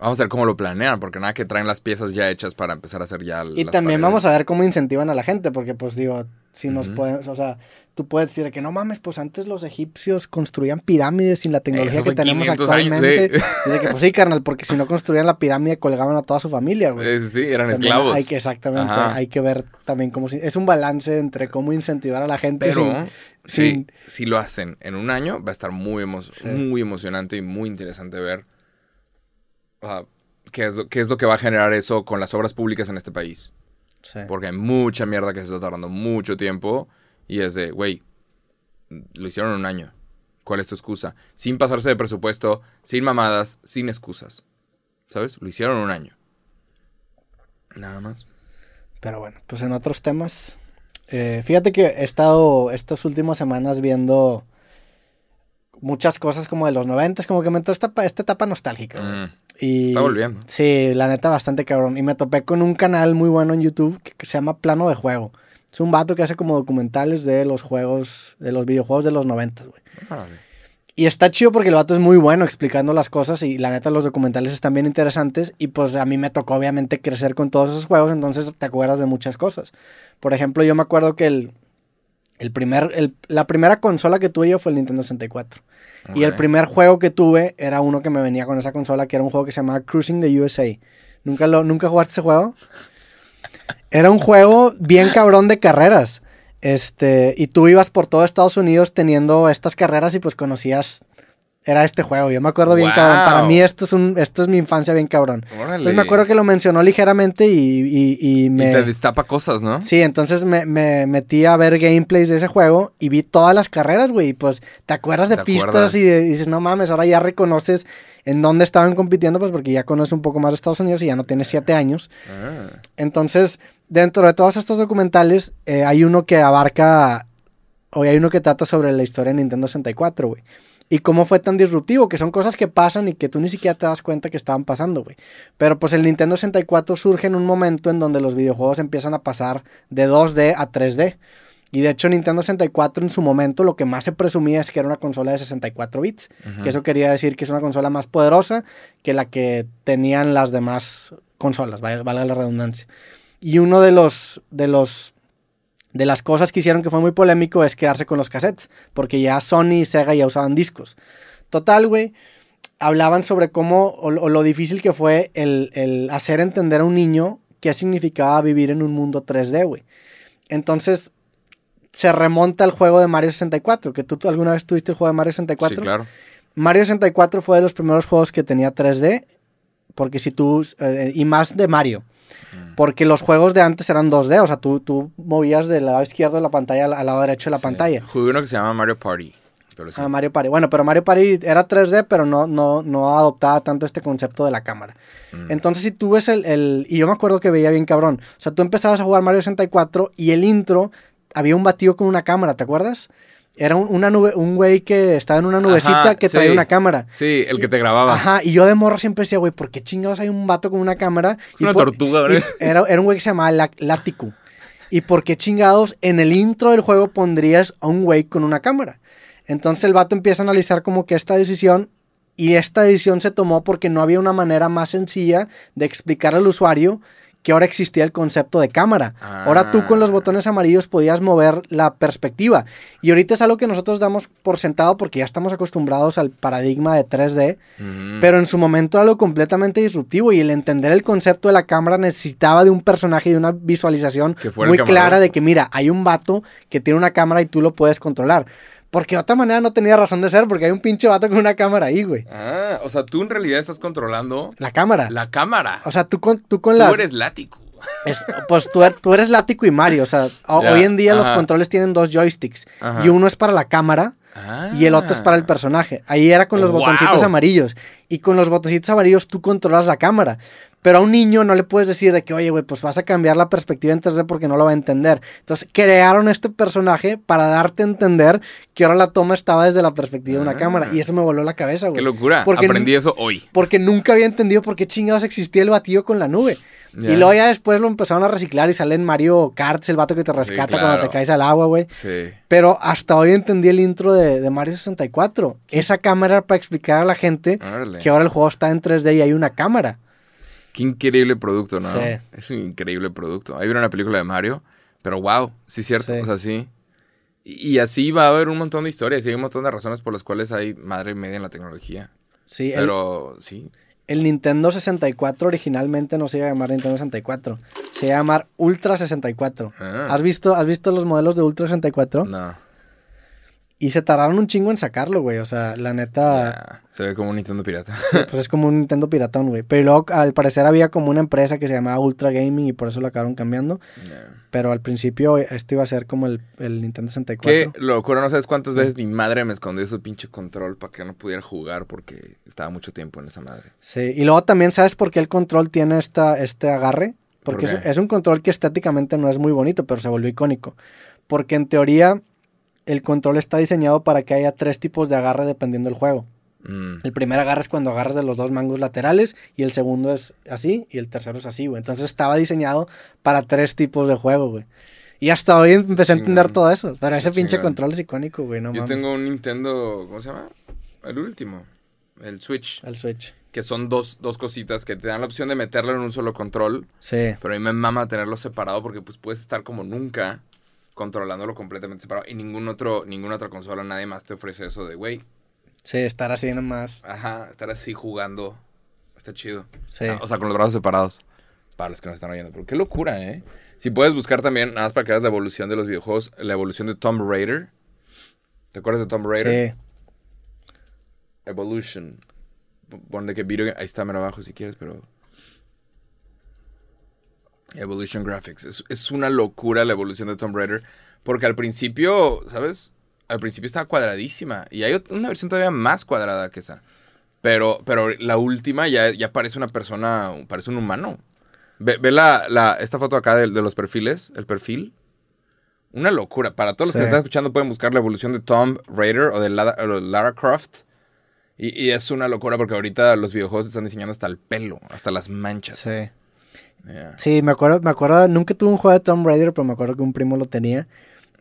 vamos a ver cómo lo planean. Porque nada que traen las piezas ya hechas para empezar a hacer ya Y también vamos a ver cómo incentivan a la gente, porque pues digo, si nos Ujú. podemos, o sea, tú puedes decir que no mames, pues antes los egipcios construían pirámides sin la tecnología que tenemos 500 años, actualmente. sí. Y de que pues sí, carnal, porque si no construían la pirámide colgaban a toda su familia, güey. Eh, sí, eran También esclavos. Hay que, exactamente, Ajá. hay que ver también cómo... si- Es un balance entre cómo incentivar a la gente Pero sin- sí, sin- si lo hacen en un año, va a estar muy, emo- Sí. muy emocionante y muy interesante ver qué, es lo, qué es lo que va a generar eso con las obras públicas en este país. Sí. Porque hay mucha mierda que se está tardando mucho tiempo. Y es de, güey, lo hicieron en un año. ¿Cuál es tu excusa? Sin pasarse de presupuesto, sin mamadas, sin excusas. ¿Sabes? Lo hicieron en un año. Nada más. Pero bueno, pues en otros temas. eh, fíjate que he estado estas últimas semanas viendo muchas cosas como de los 90, como que me entró esta, esta etapa nostálgica. Mm, Y, Está volviendo. Sí, la neta, bastante cabrón. Y me topé con un canal muy bueno en YouTube que, que se llama Plano de Juego. Es un vato que hace como documentales de los juegos, de los videojuegos de los 90, güey. Y está chido porque el vato es muy bueno explicando las cosas y la neta los documentales están bien interesantes y pues a mí me tocó obviamente crecer con todos esos juegos, entonces te acuerdas de muchas cosas. Por ejemplo, yo me acuerdo que el, el primer, el- la primera consola que tuve yo fue el Nintendo 64. Y el primer juego que tuve era uno que me venía con esa consola, que era un juego que se llamaba Cruising the USA. ¿Nunca, lo, ¿Nunca jugaste ese juego? Era un juego bien cabrón de carreras. Este, y tú ibas por todo Estados Unidos teniendo estas carreras y pues conocías. Era este juego. Yo me acuerdo bien Wow. cabrón. Para mí esto es un, esto es mi infancia bien cabrón. Órale. Entonces me acuerdo que lo mencionó ligeramente y, y- y Y me. te destapa cosas, ¿no? Sí, entonces me, me metí a ver gameplays de ese juego y vi todas las carreras, güey. Y pues te acuerdas de Te pistas acuerdas. y, de- y dices, no mames, ahora ya reconoces en dónde estaban compitiendo, pues porque ya conoces un poco más de Estados Unidos y ya no tienes siete años. Ah, Entonces, dentro de todos estos documentales, eh, hay uno que abarca, o hay uno que trata sobre la historia de Nintendo 64, güey. Y cómo fue tan disruptivo, que son cosas que pasan y que tú ni siquiera te das cuenta que estaban pasando, güey. Pero pues el Nintendo 64 surge en un momento en donde los videojuegos empiezan a pasar de 2D a 3D. Y de hecho Nintendo 64 en su momento lo que más se presumía es que era una consola de 64 bits. Que eso quería decir que es una consola más poderosa que la que tenían las demás consolas, valga la redundancia. Y uno de los, de los de las cosas que hicieron que fue muy polémico es quedarse con los cassettes, porque ya Sony y Sega ya usaban discos. Total, güey, hablaban sobre cómo, o, o lo difícil que fue el, el hacer entender a un niño qué significaba vivir en un mundo 3D, güey. Entonces, se remonta al juego de Mario 64, que tú, tú alguna vez tuviste el juego de Mario 64. Sí, claro. Mario 64 fue de los primeros juegos que tenía 3D, porque si tú, eh, y más de Mario. Porque los juegos de antes eran 2D, o sea, tú, tú movías del lado izquierdo de la pantalla al, lado derecho de la Sí. pantalla. Jugué uno que se llama Mario Party. Pero sí. Ah, Mario Party. Bueno, pero Mario Party era 3D, pero no, no, no adoptaba tanto este concepto de la cámara. Mm. Entonces, si tú ves el, el- Y yo me acuerdo que veía bien cabrón. O sea, tú empezabas a jugar Mario 64 y el intro había un batido con una cámara, ¿te acuerdas? Era un, una nube, un güey que estaba en una nubecita Ajá, que traía sí. una cámara. Sí, el que te grababa. Ajá, y yo de morro siempre decía, güey, ¿por qué chingados hay un vato con una cámara? Es Y una por- tortuga, ¿verdad? era, era un güey que se llamaba La- Laticu. ¿Y por qué chingados en el intro del juego pondrías a un güey con una cámara? Entonces el vato empieza a analizar como que esta decisión y esta decisión se tomó porque no había una manera más sencilla de explicar al usuario que ahora existía el concepto de cámara. Ahora tú con los Ah. botones amarillos podías mover la perspectiva. Y ahorita es algo que nosotros damos por sentado porque ya estamos acostumbrados al paradigma de 3D. Ujú. Pero en su momento era algo completamente disruptivo y el entender el concepto de la cámara necesitaba de un personaje y de una visualización muy clara de que, mira, hay un vato que tiene una cámara y tú lo puedes controlar. Porque de otra manera no tenía razón de ser, porque hay un pinche vato con una cámara ahí, güey. Ah, o sea, tú en realidad estás controlando La cámara. la cámara. O sea, tú con, tú con tú las... eres látigo. es- pues tú, er- tú eres Lático y Mario. O sea, hoy en día los controles tienen dos joysticks. Ajá. Y uno es para la cámara y el otro es para el personaje. Ahí era con los Wow. botoncitos amarillos. Y con los botoncitos amarillos tú controlas la cámara. Pero a un niño no le puedes decir de que, oye, güey, pues vas a cambiar la perspectiva en 3D porque no lo va a entender. Entonces crearon este personaje para darte a entender que ahora la toma estaba desde la perspectiva de una Ah. cámara. Y eso me voló la cabeza, güey. Qué locura. Porque Aprendí eso hoy. Porque nunca había entendido por qué chingados existía el batido con la nube. Y luego ya después lo empezaron a reciclar y sale en Mario Kart, el vato que te rescata claro. cuando te caes al agua, güey. Sí. Pero hasta hoy entendí el intro de, de Mario 64. Esa cámara era para explicar a la gente que ahora el juego está en 3D y hay una cámara. Qué increíble producto, ¿no? Sí. Es un increíble producto. Ahí viene una película de Mario, pero wow, sí es cierto, Sí. o sea, sí. Y, y así va a haber un montón de historias y hay un montón de razones por las cuales hay madre y media en la tecnología. Sí, el, Pero sí. el Nintendo 64 originalmente no se iba a llamar Nintendo 64. Se iba a llamar Ultra 64. Ah. ¿Has, visto, ¿Has visto los modelos de Ultra 64? No. Y se tardaron un chingo en sacarlo, güey. O sea, la neta. Ya, se ve como un Nintendo pirata. Pues es como un Nintendo piratón, güey. Pero luego, al parecer, había como una empresa que se llamaba Ultra Gaming y por eso la acabaron cambiando. Pero al principio, este iba a ser como el, el Nintendo 64. Qué locura, no sabes cuántas veces mi madre me escondió su pinche control para que no pudiera jugar porque estaba mucho tiempo en esa madre. Sí, y luego también, ¿sabes por qué el control tiene esta, este agarre? Porque ¿Por es, es un control que estéticamente no es muy bonito, pero se volvió icónico. Porque en teoría, el control está diseñado para que haya tres tipos de agarre dependiendo del juego. Mm. El primer agarre es cuando agarras de los dos mangos laterales y el segundo es así y el tercero es así, güey. Entonces estaba diseñado para tres tipos de juego, güey. Y hasta hoy empecé a entender todo eso. Pero ese pinche control es icónico, güey. No Yo mames. tengo un Nintendo, ¿cómo se llama? El último, el Switch, El Switch. que son dos, dos cositas que te dan la opción de meterlo en un solo control, Sí. pero a mí me mama tenerlo separado porque pues puedes estar como nunca controlándolo completamente separado y ningún otro, ninguna otra consola, nadie más te ofrece eso de, güey, Sí, estar así nomás. ajá, estar así jugando, está chido. Sí. Ah, o sea, con los brazos separados. Para los que nos están oyendo. Pero qué locura, ¿eh? Si puedes buscar también, nada más para que veas la evolución de los videojuegos, la evolución de Tomb Raider. ¿Te acuerdas de Tomb Raider? Sí. Evolution. Ponle que video, ahí está mero abajo si quieres, pero... Evolution Graphics. Es, es una locura la evolución de Tomb Raider. Porque al principio, ¿sabes? Al principio estaba cuadradísima. Y hay una versión todavía más cuadrada que esa. Pero, pero la última ya, ya parece una persona, parece un humano. Ve, ve la, la- esta foto acá de, de los perfiles, el perfil. Una locura. Para todos los que están escuchando pueden buscar la evolución de Tomb Raider o de Lara, o Lara Croft. Y, y es una locura porque ahorita los videojuegos están diseñando hasta el pelo, hasta las manchas. Sí. Yeah. Sí, me acuerdo, me acuerdo, nunca tuve un juego de Tomb Raider, pero me acuerdo que un primo lo tenía.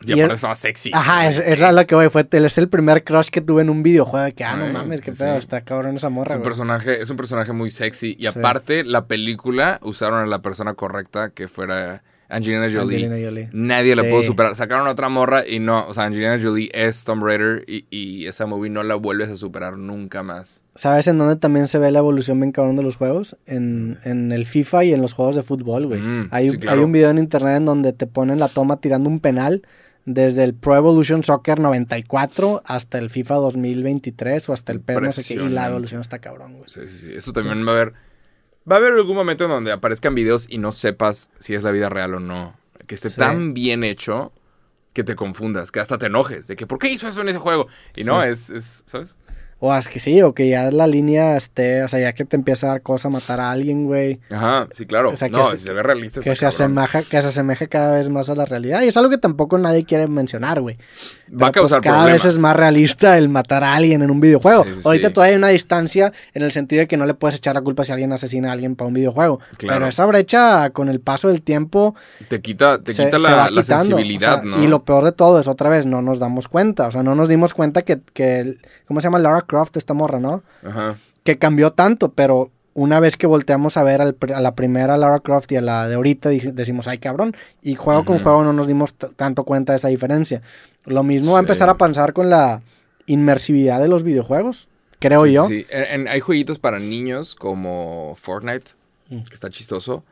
Y Y aparte el- estaba sexy. Ajá, es, es lo que voy, fue, él es el primer crush que tuve en un videojuego, de que, ah, no mames, qué sí. pedo, está cabrón esa Es morra, un güey. personaje, es un personaje muy sexy. Y Sí. aparte, la película usaron a la persona correcta que fuera Angelina Jolie. Angelina Jolie. Nadie la pudo superar. Sacaron a otra morra y no, o sea, Angelina Jolie es Tomb Raider y, y esa movie no la vuelves a superar nunca más. ¿Sabes en dónde también se ve la evolución bien cabrón de los juegos? En, en el FIFA y en los juegos de fútbol, güey. Mm, hay, sí, claro. hay un video en internet en donde te ponen la toma tirando un penal desde el Pro Evolution Soccer 94 hasta el FIFA 2023 o hasta el PES, no sé qué. Y la evolución está cabrón, güey. Sí, sí, sí. Eso también va a haber. Va a haber algún momento en donde aparezcan videos y no sepas si es la vida real o no. Que esté Sí. tan bien hecho que te confundas, que hasta te enojes. De que, ¿por qué hizo eso en ese juego? Y no, es, es, ¿sabes? O es que sí, o que ya la línea esté, o sea, ya que te empieza a dar cosa matar a alguien, güey. Ajá, sí, claro. O sea, que no, se- si se ve realista. Que está se, asemeja, que se asemeje cada vez más a la realidad. Y es algo que tampoco nadie quiere mencionar, güey. Va a pues, causar cada problemas. vez es más realista el matar a alguien en un videojuego. Sí, sí, Ahorita sí. todavía hay una distancia en el sentido de que no le puedes echar la culpa si alguien asesina a alguien para un videojuego. Claro. Pero esa brecha, con el paso del tiempo, Te quita, te se, quita se la, sensibilidad, O sea, ¿no? Y lo peor de todo es, otra vez, no nos damos cuenta. O sea, no nos dimos cuenta que, que ¿cómo se llama? Lara Croft, esta morra, ¿no? Ajá. que cambió tanto, pero una vez que volteamos a ver al a la primera Lara Croft y a la de ahorita, decimos, ay cabrón, y juego con juego no nos dimos tanto cuenta de esa diferencia. Lo mismo va a Sí. empezar a pasar con la inmersividad de los videojuegos, creo Sí, yo. sí. En- en- hay jueguitos para niños como Fortnite, Mm. que está chistoso.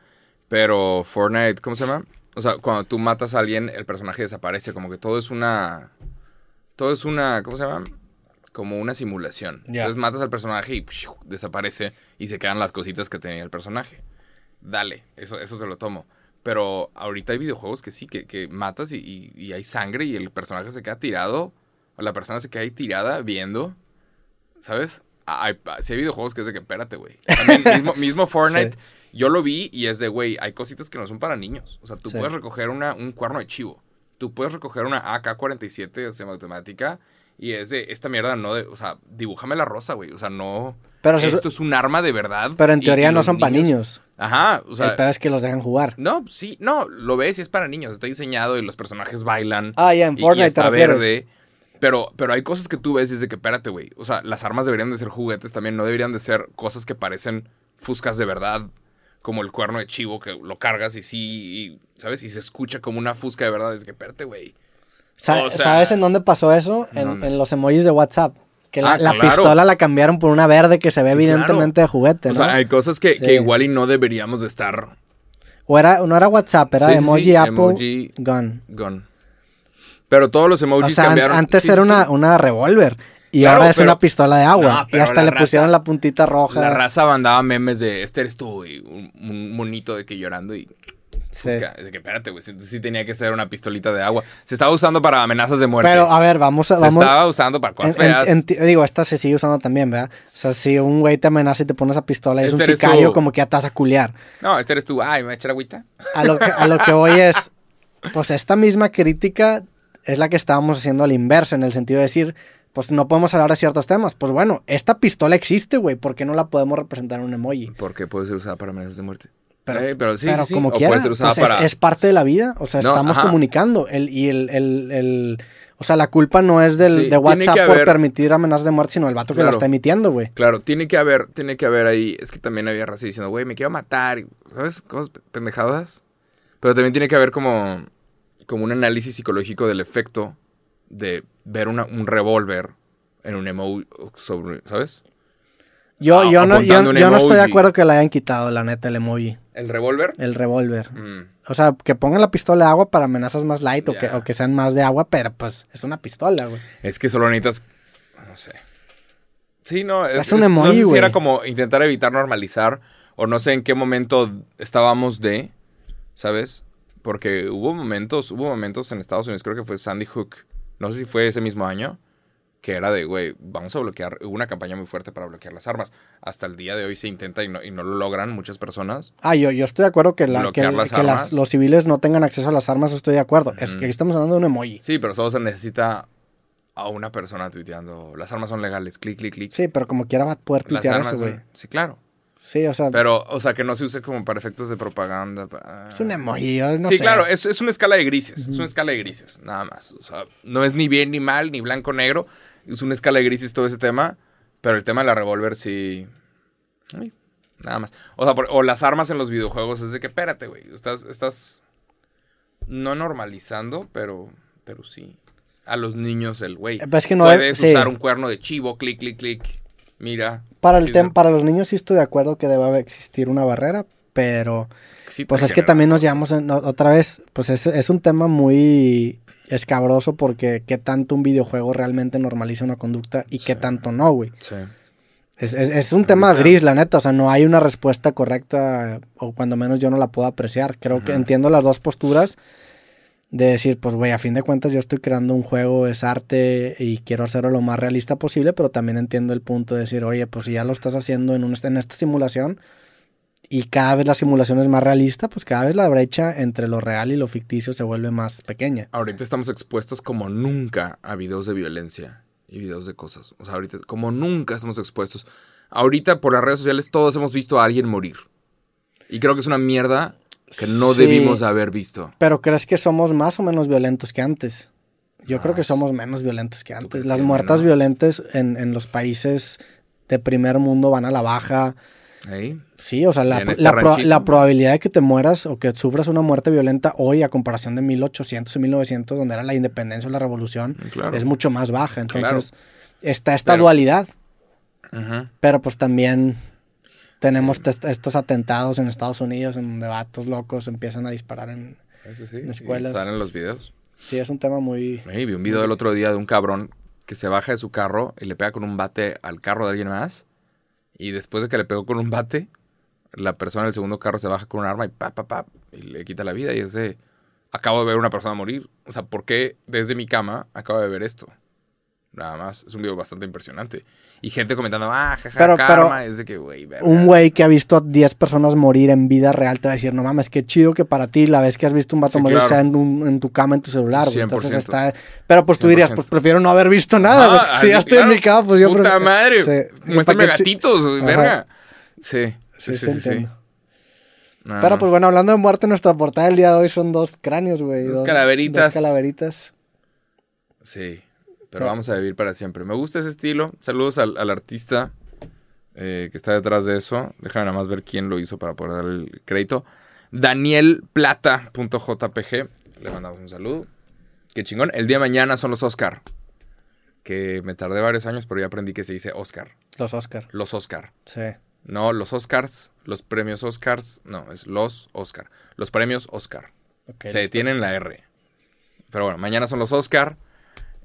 Pero Fortnite, ¿cómo se llama? O sea, cuando tú matas a alguien, el personaje desaparece. Como que todo es una. Todo es una. ¿Cómo se llama? Como una simulación. Entonces matas al personaje y desaparece. Y se quedan las cositas que tenía el personaje. Dale, eso, eso se lo tomo. Pero ahorita hay videojuegos que sí, que, que matas y, y- y hay sangre y el personaje se queda tirado. O la persona se queda ahí tirada viendo. ¿Sabes? Ah, Hay, sí hay videojuegos que es de que, espérate, güey. Mismo, mismo Fortnite, yo lo vi y es de, güey, hay cositas que no son para niños. O sea, tú Sí. puedes recoger una, un cuerno de chivo. Tú puedes recoger una AK-47 semiautomática y es de, esta mierda no de, o sea, dibújame la rosa, güey. O sea, no... Pero, esto es un arma de verdad. pero en teoría y no son para niños. Ajá, o el sea... pedo es que los dejan jugar. No, sí, no, lo ves y es para niños. Está diseñado y los personajes bailan. Ah, ya, en Fortnite y está te verde. Pero, pero hay cosas que tú ves y es de que, espérate, güey. O sea, las armas deberían de ser juguetes también. No deberían de ser cosas que parecen fuscas de verdad. Como el cuerno de chivo que lo cargas y sí, y, ¿sabes? Y se escucha como una fusca de verdad. Es que, espérate, güey. Sa- o sea- ¿Sabes en dónde pasó eso? ¿En los emojis de WhatsApp. Que la, Ah, la claro. pistola la cambiaron por una verde que se ve Sí, evidentemente de juguete, O ¿no? sea, hay cosas que, Sí. que igual y no deberíamos de estar. O era, no era WhatsApp, era Sí, emoji Apple emoji- Gun. Gun. Pero todos los emojis O sea, cambiaron. antes era una, una revólver. Y Claro, ahora es pero- una pistola de agua. No, y hasta le pusieron la puntita roja. La raza mandaba memes de este eres tú, güey. Un, un monito de que llorando y. Sí. busca- de que espérate, güey. Sí, sí tenía que ser una pistolita de agua. Se estaba usando para amenazas de muerte. Pero a ver, vamos a. Se Vamos, estaba usando para cosas en- en- feas. en- digo, esta se sigue usando también, ¿verdad? O sea, si un güey te amenaza y te pones a pistola y es un Este sicario, tú. como que ya te vas a culiar. No, este eres tú. Ay, me voy a echar agüita. A lo que, a lo que voy es, pues esta misma crítica es la que estábamos haciendo al inverso, en el sentido de decir, pues no podemos hablar de ciertos temas. Pues bueno, esta pistola existe, güey, ¿por qué no la podemos representar en un emoji? Porque puede ser usada para amenazas de muerte. Pero, Eh, pero sí, pero sí, sí. como O quiera, puede ser usada pues, es- para. es, parte de la vida, o sea, No, estamos ajá. comunicando, el, y el, el, el- o sea, la culpa no es del, Sí, de WhatsApp por permitir amenazas de muerte, sino el vato que la está emitiendo, güey. Claro, tiene que haber, tiene que haber ahí. Es que también había raza diciendo, güey, me quiero matar. ¿Sabes? Cosas pe- pendejadas. Pero también tiene que haber como, como un análisis psicológico del efecto de ver una- un revólver en un emoji sobre, ¿sabes? Yo, Ah, yo, no, yo, no estoy de acuerdo que la hayan quitado, la neta, el emoji, ¿El revólver? el revólver. Mm, O sea, que pongan la pistola de agua para amenazas más light o, que, o que sean más de agua, pero pues es una pistola, güey. Es que solo necesitas. No sé. Sí, no. Es, Es un emoji, No sé si güey. era como intentar evitar normalizar. O no sé en qué momento estábamos de. ¿Sabes? Porque hubo momentos, hubo momentos en Estados Unidos, creo que fue Sandy Hook. No sé si fue ese mismo año. Que era de, güey, vamos a bloquear. Hubo una campaña muy fuerte para bloquear las armas. Hasta el día de hoy se intenta y no, y no lo logran muchas personas. Ah, yo, yo estoy de acuerdo que, la, que, las que las- armas. los civiles no tengan acceso a las armas, estoy de acuerdo. Es que aquí estamos hablando de un emoji. Sí, pero solo se necesita a una persona tuiteando. Las armas son legales. Clic, clic, clic. Sí, pero como quiera va a poder tuitear eso, güey. Sí, claro. Sí, o sea, Pero, o sea, que no se use como para efectos de propaganda. para- es un emoji, no sí, sé. claro, es, es una escala de grises. Es una escala de grises, nada más. O sea, no es ni bien ni mal, ni blanco negro. Es una escala de grises todo ese tema. Pero el tema de la revólver sí. ay, nada más. O sea, por- o las armas en los videojuegos es de que, espérate, güey. Estás, estás no normalizando, pero, pero sí. A los niños el güey. Eh, pues es que no Puedes usar un cuerno de chivo, clic, clic, clic. Mira. Para, el de- para los niños sí estoy de acuerdo que debe existir una barrera, pero sí pues es que también nos llevamos en- otra vez, pues es, es un tema muy escabroso porque qué tanto un videojuego realmente normaliza una conducta y qué tanto no, güey. Sí. Es, es- es un tema gris, la neta. O sea, no hay una respuesta correcta, o cuando menos yo no la puedo apreciar. Creo que entiendo las dos posturas de decir, pues, güey, a fin de cuentas yo estoy creando un juego, es arte y quiero hacerlo lo más realista posible, pero también entiendo el punto de decir, oye, pues si ya lo estás haciendo en, un, en esta simulación y cada vez la simulación es más realista, pues cada vez la brecha entre lo real y lo ficticio se vuelve más pequeña. Ahorita estamos expuestos como nunca a videos de violencia y videos de cosas. O sea, ahorita como nunca estamos expuestos. Ahorita por las redes sociales todos hemos visto a alguien morir. Y creo que es una mierda que no Sí. debimos haber visto. Pero ¿crees que somos más o menos violentos que antes? Yo creo que somos menos violentos que antes. Las que muertas violentas en, en los países de primer mundo van a la baja. ¿Eh? Sí, o sea, la, este la pro- ranchito. la probabilidad de que te mueras o que sufras una muerte violenta hoy a comparación de 1800 y 1900, donde era la independencia o la revolución, Claro. es mucho más baja. Entonces, Claro. está esta Pero- dualidad, pero pues también tenemos estos atentados en Estados Unidos en donde vatos locos empiezan a disparar en... Eso sí. En escuelas. Los videos. Sí, es un tema muy... Vi un video el otro día de un cabrón que se baja de su carro y le pega con un bate al carro de alguien más. Y después de que le pegó con un bate, la persona del segundo carro se baja con un arma y pa, pa, pa, y le quita la vida. Y es de, acabo de ver una persona morir. O sea, ¿por qué desde mi cama acabo de ver esto? Nada más. Es un video bastante impresionante. Y gente comentando, ah, jaja, Pero- karma. pero- es de que, güey. Un güey que ha visto a 10 personas morir en vida real te va a decir, no mames, qué chido que para ti la vez que has visto un vato Sí, morir claro. sea en, un- en tu cama, en tu celular, güey. Entonces 100%. está... Pero pues tú dirías, 100%. pues prefiero no haber visto nada, güey. Si ya estoy en mi cama, pues yo Puta prefiero- madre. Sí. Muéstrame ¿Para qué chi- gatitos, güey, verga. Sí, sí, Sí, sí. Nada Pero más. pues bueno, hablando de muerte, nuestra portada del día de hoy son dos cráneos, güey. Dos calaveritas. Dos calaveritas. Sí, pero Sí. vamos a vivir para siempre. Me gusta ese estilo. Saludos al, al artista eh, que está detrás de eso. Déjame nada más ver quién lo hizo para poder dar el crédito. Danielplata.jpg. Le mandamos un saludo. Qué chingón. El día de mañana son los Oscar. Que me tardé varios años, pero ya aprendí que se dice Oscar. Los Oscar. Los Oscar. Sí. No, los Oscars, los premios Oscars. No, es los Oscar. Los premios Oscar. Ok, se detiene en la R. Pero bueno, mañana son los Oscar.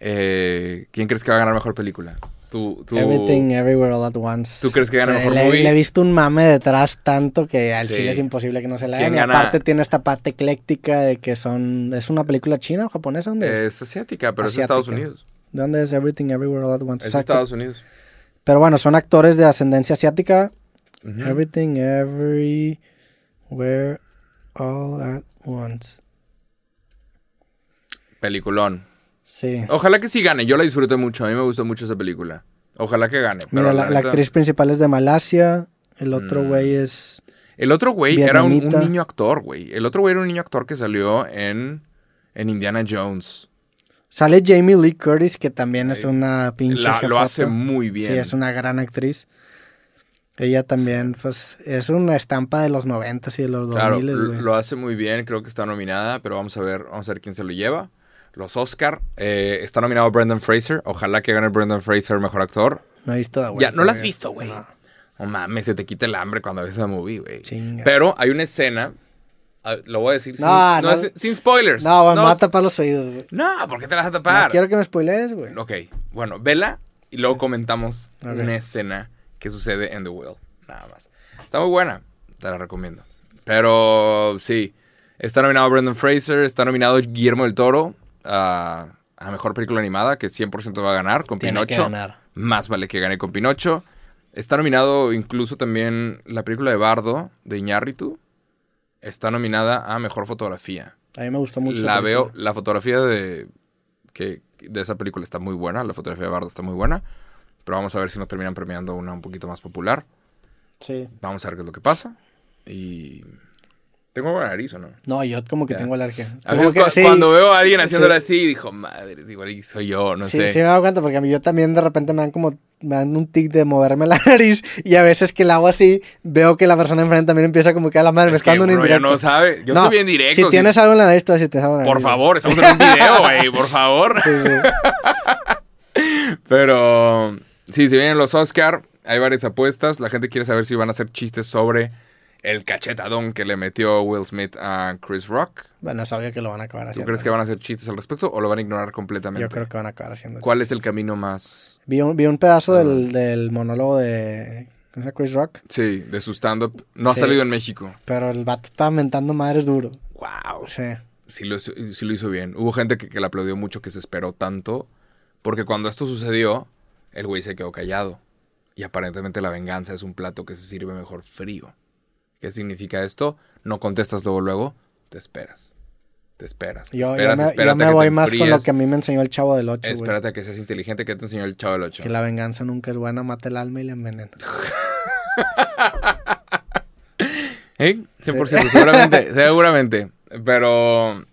Eh, ¿Quién crees que va a ganar mejor película? Tú, tú, Everything, Everywhere, All at Once. ¿Tú crees que gana O sea, mejor le, movie? le he visto un mame detrás tanto que al Sí. chile es imposible que no se la ¿Quién hagan. Y aparte tiene esta parte ecléctica de que son... ¿Es una película china o japonesa? ¿Dónde es? Es asiática, pero es Asiática. Estados Unidos. ¿De dónde es Everything, Everywhere, All at Once? Es Exacto. Estados Unidos. Pero bueno, son actores de ascendencia asiática. Everything, Everywhere, All at Once. Peliculón. Sí. Ojalá que sí gane. Yo la disfruté mucho. A mí me gustó mucho esa película. Ojalá que gane. pero Mira, la, actriz principal es de Malasia. El otro Mm. güey es... El otro güey era un, niño actor, güey. El otro güey era un niño actor que salió en, en Indiana Jones. Sale Jamie Lee Curtis, que también es una pinche La- lo hace muy bien. Sí, es una gran actriz. Ella también, pues, es una estampa de los noventas y de los dos Claro, miles, l- güey. lo hace muy bien. Creo que está nominada, pero vamos a ver, vamos a ver quién se lo lleva. Los Oscar. eh, está nominado Brendan Fraser. Ojalá que gane Brendan Fraser mejor actor. No he visto de Ya, ¿no la has güey. visto, güey? No, No mames, se te quita el hambre cuando ves la movie, güey. Pero hay una escena. Lo voy a decir sin, No, no no. es- sin spoilers. No, güey, me va a tapar los oídos, güey. no, ¿por qué te vas a tapar? quiero que me spoilees, güey. Ok, bueno, vela y luego comentamos una escena que sucede en The Will. Nada más. Está muy buena, te la recomiendo. Pero sí, está nominado Brendan Fraser, está nominado Guillermo del Toro a, a Mejor Película Animada, que 100% va a ganar con Tiene que Pinocho. ganar. Más vale que gane con Pinocho. Está nominado incluso también la película de Bardo, de Iñárritu. Está nominada a Mejor Fotografía. A mí me gustó mucho. La veo, la fotografía de, que, de esa película está muy buena, la fotografía de Bardo está muy buena, pero vamos a ver si no terminan premiando una un poquito más popular. Sí. Vamos a ver qué es lo que pasa. Y... ¿Tengo buena nariz o no? No, yo como que Ya. tengo alergia. A veces que- cu- sí, cuando veo a alguien haciéndolo sí. así, dijo, madre, igual y soy yo, no sí, sé. sí me he dado cuenta porque a mí yo también de repente me dan como me dan un tic de moverme la nariz y a veces que la hago así veo que la persona enfrente también empieza como que a la madre me Es está que dando un indirecto. no sabe. Yo No, soy bien directo. Si tienes algo en la nariz, tú así te la Por favor, estamos en un video, güey, por favor. Sí, sí. Pero sí, si vienen los Oscar, hay varias apuestas. La gente quiere saber si van a hacer chistes sobre el cachetadón que le metió Will Smith a Chris Rock. Bueno, es obvio que lo van a acabar ¿Tú haciendo. crees que van a hacer chistes al respecto o lo van a ignorar completamente? Yo creo que van a acabar haciendo. ¿Cuál chistes. es el camino más, Vi un, vi un pedazo Ah. del, del monólogo de. Chris Rock, sí, de su stand-up? No ha salido en México. pero el vato estaba mentando madres duro. ¡Wow! Sí. Sí lo, hizo- sí lo hizo bien. Hubo gente que, que le aplaudió mucho, que se esperó tanto, porque cuando esto sucedió, el güey se quedó callado. Y aparentemente la venganza es un plato que se sirve mejor frío. ¿Qué significa esto? No contestas luego, luego, te esperas. Te esperas. Te Yo, yo esperas, me, yo espérate me a que te voy más con lo que a mí me enseñó el chavo del 8, güey. Espérate a que seas inteligente, que te enseñó el chavo del 8. Que la venganza nunca es buena, mata el alma y la envenena. ¿Eh? 100%, seguramente, seguramente. Pero...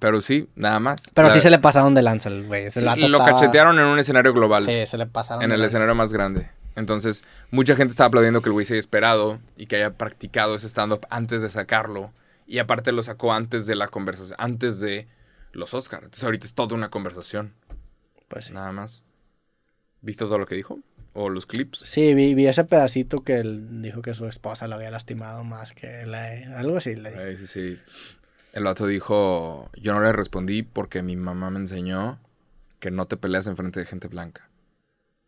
Pero sí, nada más. Pero La- sí se le pasaron de lanza el güey. Sí, lo estaba- cachetearon en un escenario global. Sí, se le pasaron en de el lanza. escenario más grande. Entonces, mucha gente estaba aplaudiendo que el güey se haya esperado y que haya practicado ese stand-up antes de sacarlo. Y aparte lo sacó antes de la conversación, antes de los Oscars. Entonces, ahorita es toda una conversación, Pues sí. nada más. ¿Viste todo lo que dijo? ¿O los clips? Sí, vi, vi ese pedacito que él dijo que su esposa lo había lastimado más que la... Algo así le dijo. Sí, sí. El vato dijo, yo no le respondí porque mi mamá me enseñó que no te peleas enfrente de gente blanca.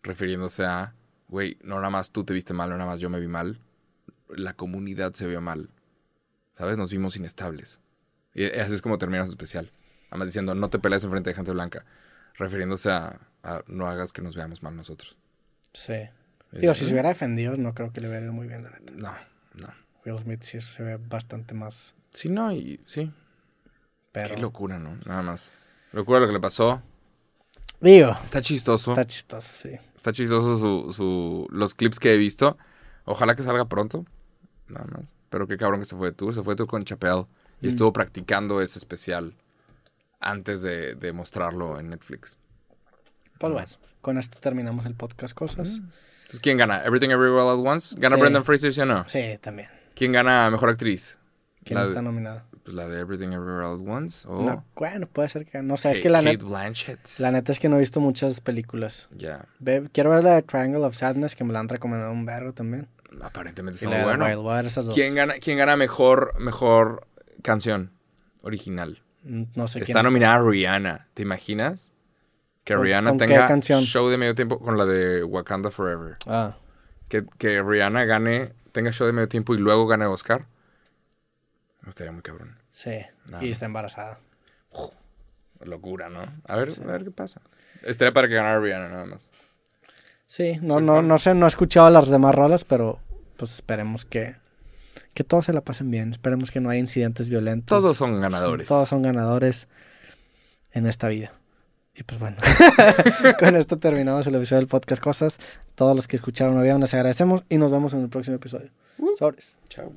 Refiriéndose a, güey, no nada más tú te viste mal, no nada más yo me vi mal. La comunidad se vio mal. ¿Sabes? Nos vimos inestables. Y así es como termina su especial. Además diciendo, no te peleas enfrente de gente blanca. Refiriéndose a, a no hagas que nos veamos mal nosotros. Sí. Digo, si se hubiera defendido, no creo que le hubiera ido muy bien, la neta. No, no. Will Smith sí se ve bastante más... Sí, no, y sí. Pero... Qué locura, ¿no? Nada más. Locura lo que le pasó. Digo, Está chistoso. está chistoso, sí. Está chistoso su, su- los clips que he visto. Ojalá que salga pronto. Nada más. Pero qué cabrón que se fue de tour. Se fue de tour con Chappelle. Y Mm. estuvo practicando ese especial antes de, de mostrarlo en Netflix. Pues bueno, con esto terminamos el podcast Cosas. Entonces, ¿quién gana? ¿Everything Everywhere All at Once? ¿Gana Sí. Brendan Fraser, sí o no? Sí, también. ¿Quién gana Mejor Actriz? ¿Quién La está nominado? Pues la de Everything Everywhere All at Once. O No, bueno, puede ser que... No sé, es Kate- que la, Kate net- Blanchett. la neta es que no he visto muchas películas. Ya. Quiero ver la de Triangle of Sadness, que me la han recomendado un vergo también. Aparentemente está muy bueno. Esas dos. ¿Quién gana, quién gana mejor, mejor canción original? No sé quién Está nominada Rihanna. ¿Te imaginas? Que ¿Con- Rihanna con qué tenga canción? show de medio tiempo con la de Wakanda Forever. Ah, Que, que Rihanna gane, tenga show de medio tiempo y luego gane Oscar. Estaría muy cabrón. sí. Y está embarazada. Locura, ¿no? A ver, a ver qué pasa. Estaría para que ganara Rihanna nada más. Sí, no, Soy no, fan. no sé, no he escuchado las demás rolas, pero pues esperemos que, que todos se la pasen bien. Esperemos que no haya incidentes violentos. Todos son ganadores. Todos son ganadores en esta vida. Y pues bueno, con esto terminamos el episodio del podcast Cosas. Todos los que escucharon vieron les agradecemos y nos vemos en el próximo episodio. Sobres. Chao.